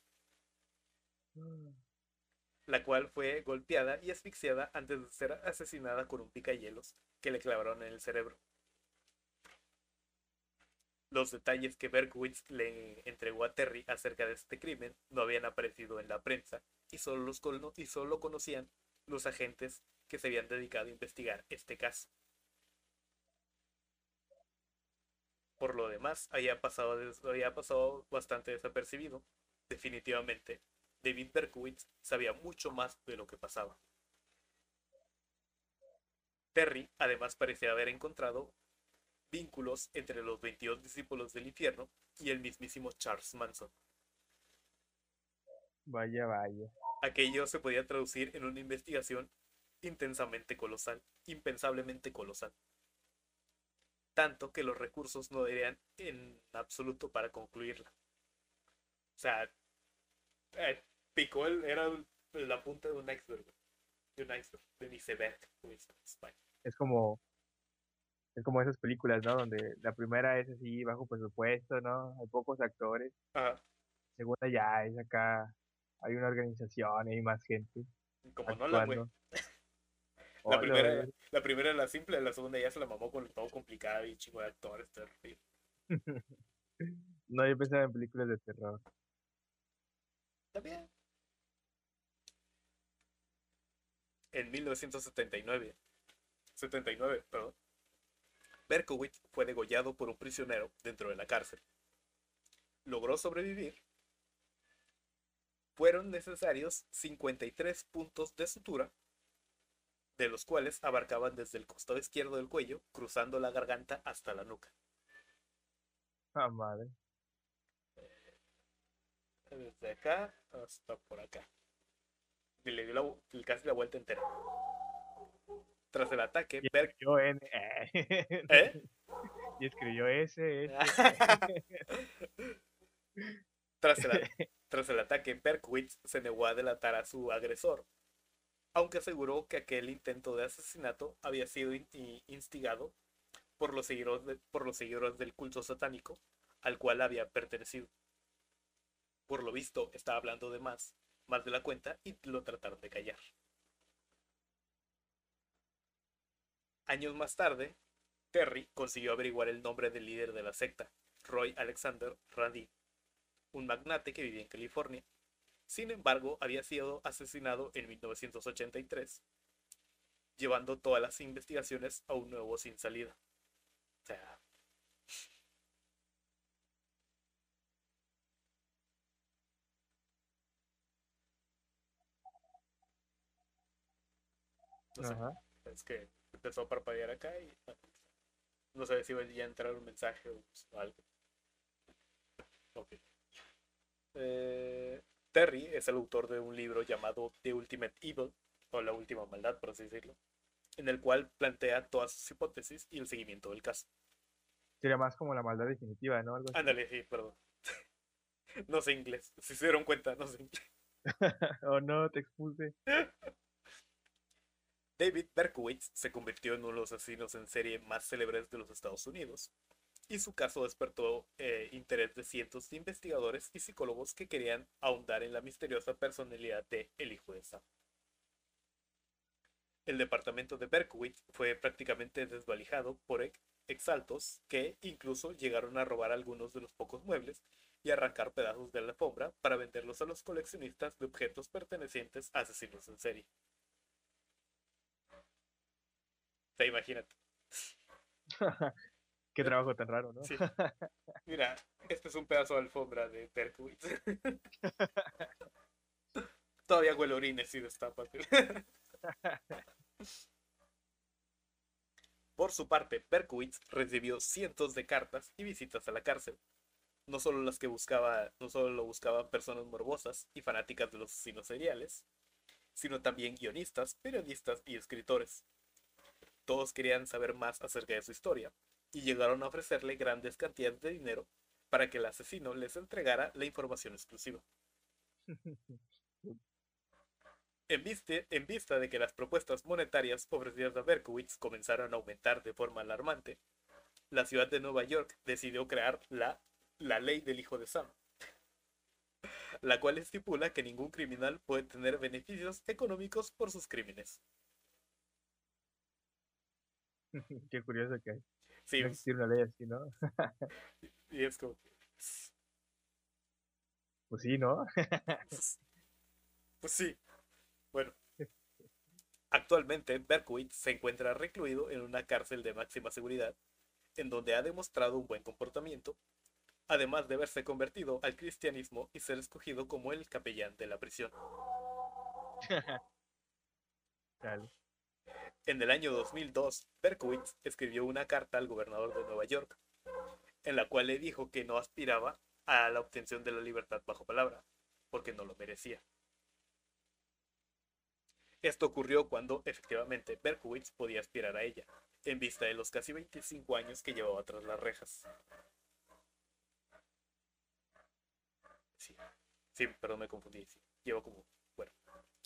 la cual fue golpeada y asfixiada antes de ser asesinada con un picayelos que le clavaron en el cerebro. Los detalles que Berkowitz le entregó a Terry acerca de este crimen no habían aparecido en la prensa y solo, los y solo conocían los agentes que se habían dedicado a investigar este caso. Por lo demás, había pasado, había pasado bastante desapercibido. Definitivamente, David Berkowitz sabía mucho más de lo que pasaba. Terry además parecía haber encontrado vínculos entre los 22 discípulos del infierno y el mismísimo Charles Manson. Vaya, vaya. Aquello se podía traducir en una investigación intensamente colosal, impensablemente colosal. Tanto que los recursos no darían en absoluto para concluirla. O sea, eh, picó el, era la punta de un iceberg. De un iceberg, de un iceberg, como. Es como es como esas películas, ¿no? Donde la primera es así, bajo presupuesto, ¿no? Hay pocos actores. Ajá. Segunda ya es acá, hay una organización, hay más gente. Como no la güey. La primera, la primera era la simple, la segunda ya se la mamó con todo complicado y chingo de actores, terrible. no, yo pensaba en películas de terror. También. En 1979, 79, perdón, Berkowitz fue degollado por un prisionero dentro de la cárcel. Logró sobrevivir. Fueron necesarios 53 puntos de sutura, de los cuales abarcaban desde el costado izquierdo del cuello, cruzando la garganta hasta la nuca. Ah, madre. Desde acá hasta por acá. Y le dio casi la vuelta entera. Tras el ataque, Berg... N. ¿Eh? Y escribió ese. tras, el, tras el ataque, Berkowitz se negó a delatar a su agresor, aunque aseguró que aquel intento de asesinato había sido instigado por los, seguidores por los seguidores del culto satánico al cual había pertenecido. Por lo visto, estaba hablando de más, más de la cuenta y lo trataron de callar. Años más tarde, Terry consiguió averiguar el nombre del líder de la secta, Roy Alexander Randi, un magnate que vivía en California. Sin embargo, había sido asesinado en 1983, llevando todas las investigaciones a un nuevo sin salida. O sea... Es que empezó a parpadear acá y no sé si iba a entrar un mensaje o algo. Eh, Terry es el autor de un libro llamado The Ultimate Evil, o La Última Maldad, por así decirlo, en el cual plantea todas sus hipótesis y el seguimiento del caso. Sería más como la maldad definitiva, ¿no? Ándale, sí, perdón. no sé inglés. Si se dieron cuenta, no sé inglés. oh no, te expuse. David Berkowitz se convirtió en uno de los asesinos en serie más célebres de los Estados Unidos, y su caso despertó eh, interés de cientos de investigadores y psicólogos que querían ahondar en la misteriosa personalidad de El Hijo de Sam. El departamento de Berkowitz fue prácticamente desvalijado por exaltos que incluso llegaron a robar algunos de los pocos muebles y arrancar pedazos de la alfombra para venderlos a los coleccionistas de objetos pertenecientes a asesinos en serie. Imagínate. Qué trabajo tan raro, ¿no? Mira, este es un pedazo de alfombra de Berkowitz. Todavía huele orines y destapas. Por su parte, Berkowitz recibió cientos de cartas y visitas a la cárcel. No solo las que buscaba, no solo lo buscaban personas morbosas y fanáticas de los asesinos seriales, sino también guionistas, periodistas y escritores. Todos querían saber más acerca de su historia y llegaron a ofrecerle grandes cantidades de dinero para que el asesino les entregara la información exclusiva. En, vista de que las propuestas monetarias ofrecidas a Berkowitz comenzaron a aumentar de forma alarmante, la ciudad de Nueva York decidió crear la, la ley del hijo de Sam, la cual estipula que ningún criminal puede tener beneficios económicos por sus crímenes. Qué curioso que hay. Sí. No una ley así, ¿no? y es como. Pues sí, ¿no? pues sí. Bueno. Actualmente, Berkowitz se encuentra recluido en una cárcel de máxima seguridad, en donde ha demostrado un buen comportamiento, además de haberse convertido al cristianismo y ser escogido como el capellán de la prisión. Dale. En el año 2002, Berkowitz escribió una carta al gobernador de Nueva York, en la cual le dijo que no aspiraba a la obtención de la libertad bajo palabra, porque no lo merecía. Esto ocurrió cuando, efectivamente, Berkowitz podía aspirar a ella, en vista de los casi 25 años que llevaba tras las rejas. Sí, me confundí. Llevo como,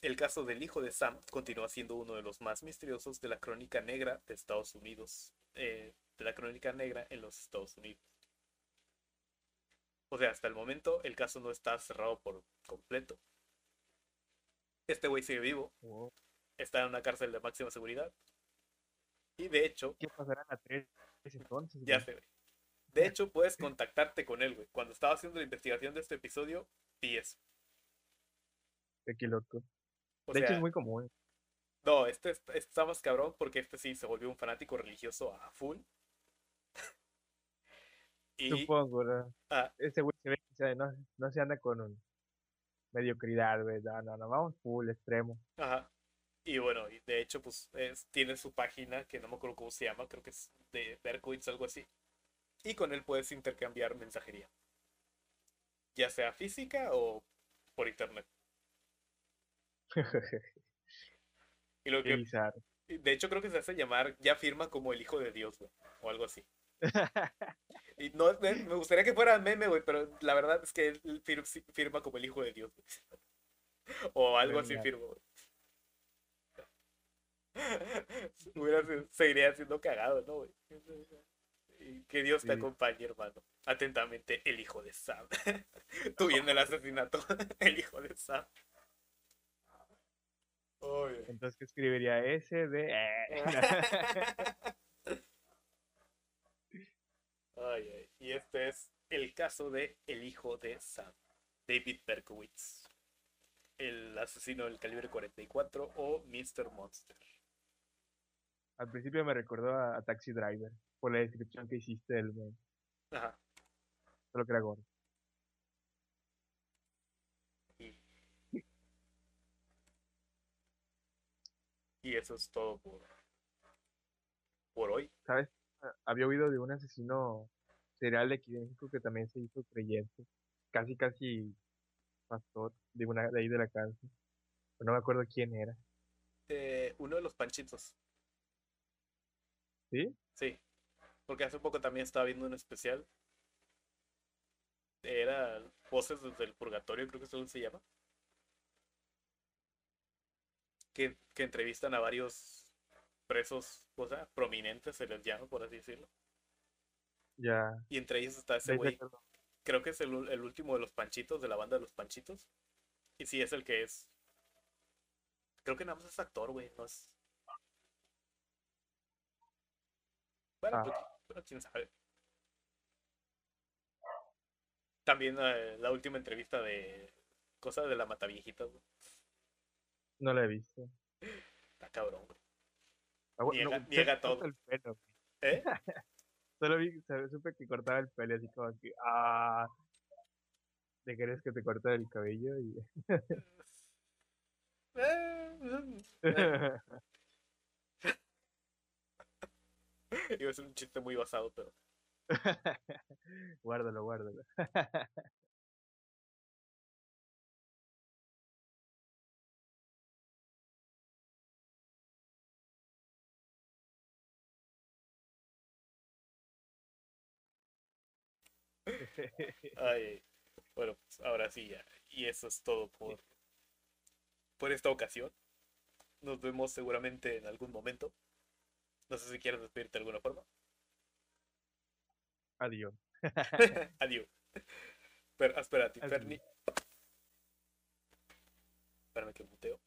el caso del hijo de Sam continúa siendo uno de los más misteriosos de la crónica negra de Estados Unidos. eh, de la crónica negra en los Estados Unidos. O sea, hasta el momento el caso no está cerrado por completo. Este güey sigue vivo, está en una cárcel de máxima seguridad. Y de hecho, ¿Qué pasará en la 3 entonces? ya sé, güey. De hecho, puedes contactarte con él, güey. Cuando estaba haciendo la investigación de este episodio, vi eso. Qué loco. O de hecho, es muy común. no, este, est- este está más cabrón porque este sí se volvió un fanático religioso a full. y, Supongo, ¿no? ah, Ese güey se ve que no, no se anda con un mediocridad, güey. No, no, vamos full, extremo. Ajá. Y bueno, y de hecho, pues es- tiene su página que no me acuerdo cómo se llama, creo que es de Berkowitz, algo así. Y con él puedes intercambiar mensajería. Ya sea física o por internet. Y lo que, de hecho, creo que se hace llamar, ya firma como el hijo de Dios, güey. O algo así. Y no, me, gustaría que fuera meme, güey, pero la verdad es que él fir- firma como el hijo de Dios, güey. O algo así firma, güey. Seguiría siendo cagado, ¿no, güey? Y que Dios te acompañe, hermano. Atentamente, el hijo de Sam. Tú viendo el asesinato, el hijo de Sam. Entonces, ¿qué escribiría? S de... eh. ay, ay. Y este es el caso de el hijo de Sam, David Berkowitz. El asesino del calibre 44 o Mr. Monster. Al principio me recordó a, a Taxi Driver, por la descripción que hiciste del Ajá. solo que era gordo. Y eso es todo por, por hoy. ¿Sabes? Había oído de un asesino serial de aquí de México que también se hizo creyente, casi casi pastor de una de ahí de la cárcel. Pero no me acuerdo quién era. Eh, uno de los panchitos. ¿Sí? Sí, porque hace poco también estaba viendo un especial. Era Voces desde el Purgatorio, creo que eso se llama. Que, que entrevistan a varios presos, o sea, prominentes, se les llama, por así decirlo. Ya. Y entre ellos está ese güey, creo que es el, el último de los Panchitos, de la banda de los Panchitos. Y sí, es el que es. Creo que nada más es actor, güey, no es. Bueno, Ah. pues, pero quién sabe. También eh, la última entrevista de cosas de la Mataviejitas, güey. No la he visto. Está cabrón, güey. Ah, bueno, Niega- no, todo. el pelo, güey. ¿Eh? Solo vi, supe que cortaba el pelo, así como que, ah, ¿te querés que te corte el cabello? Y... Eh, eh. Ser un chiste muy basado, pero. guárdalo, guárdalo. Ay, bueno, pues ahora sí ya. Y eso es todo por, por esta ocasión. Nos vemos seguramente en algún momento. No sé si quieres despedirte de alguna forma. Adiós. Adiós. Pero, espérate, Adiós. Ferni. Espérame que muteo.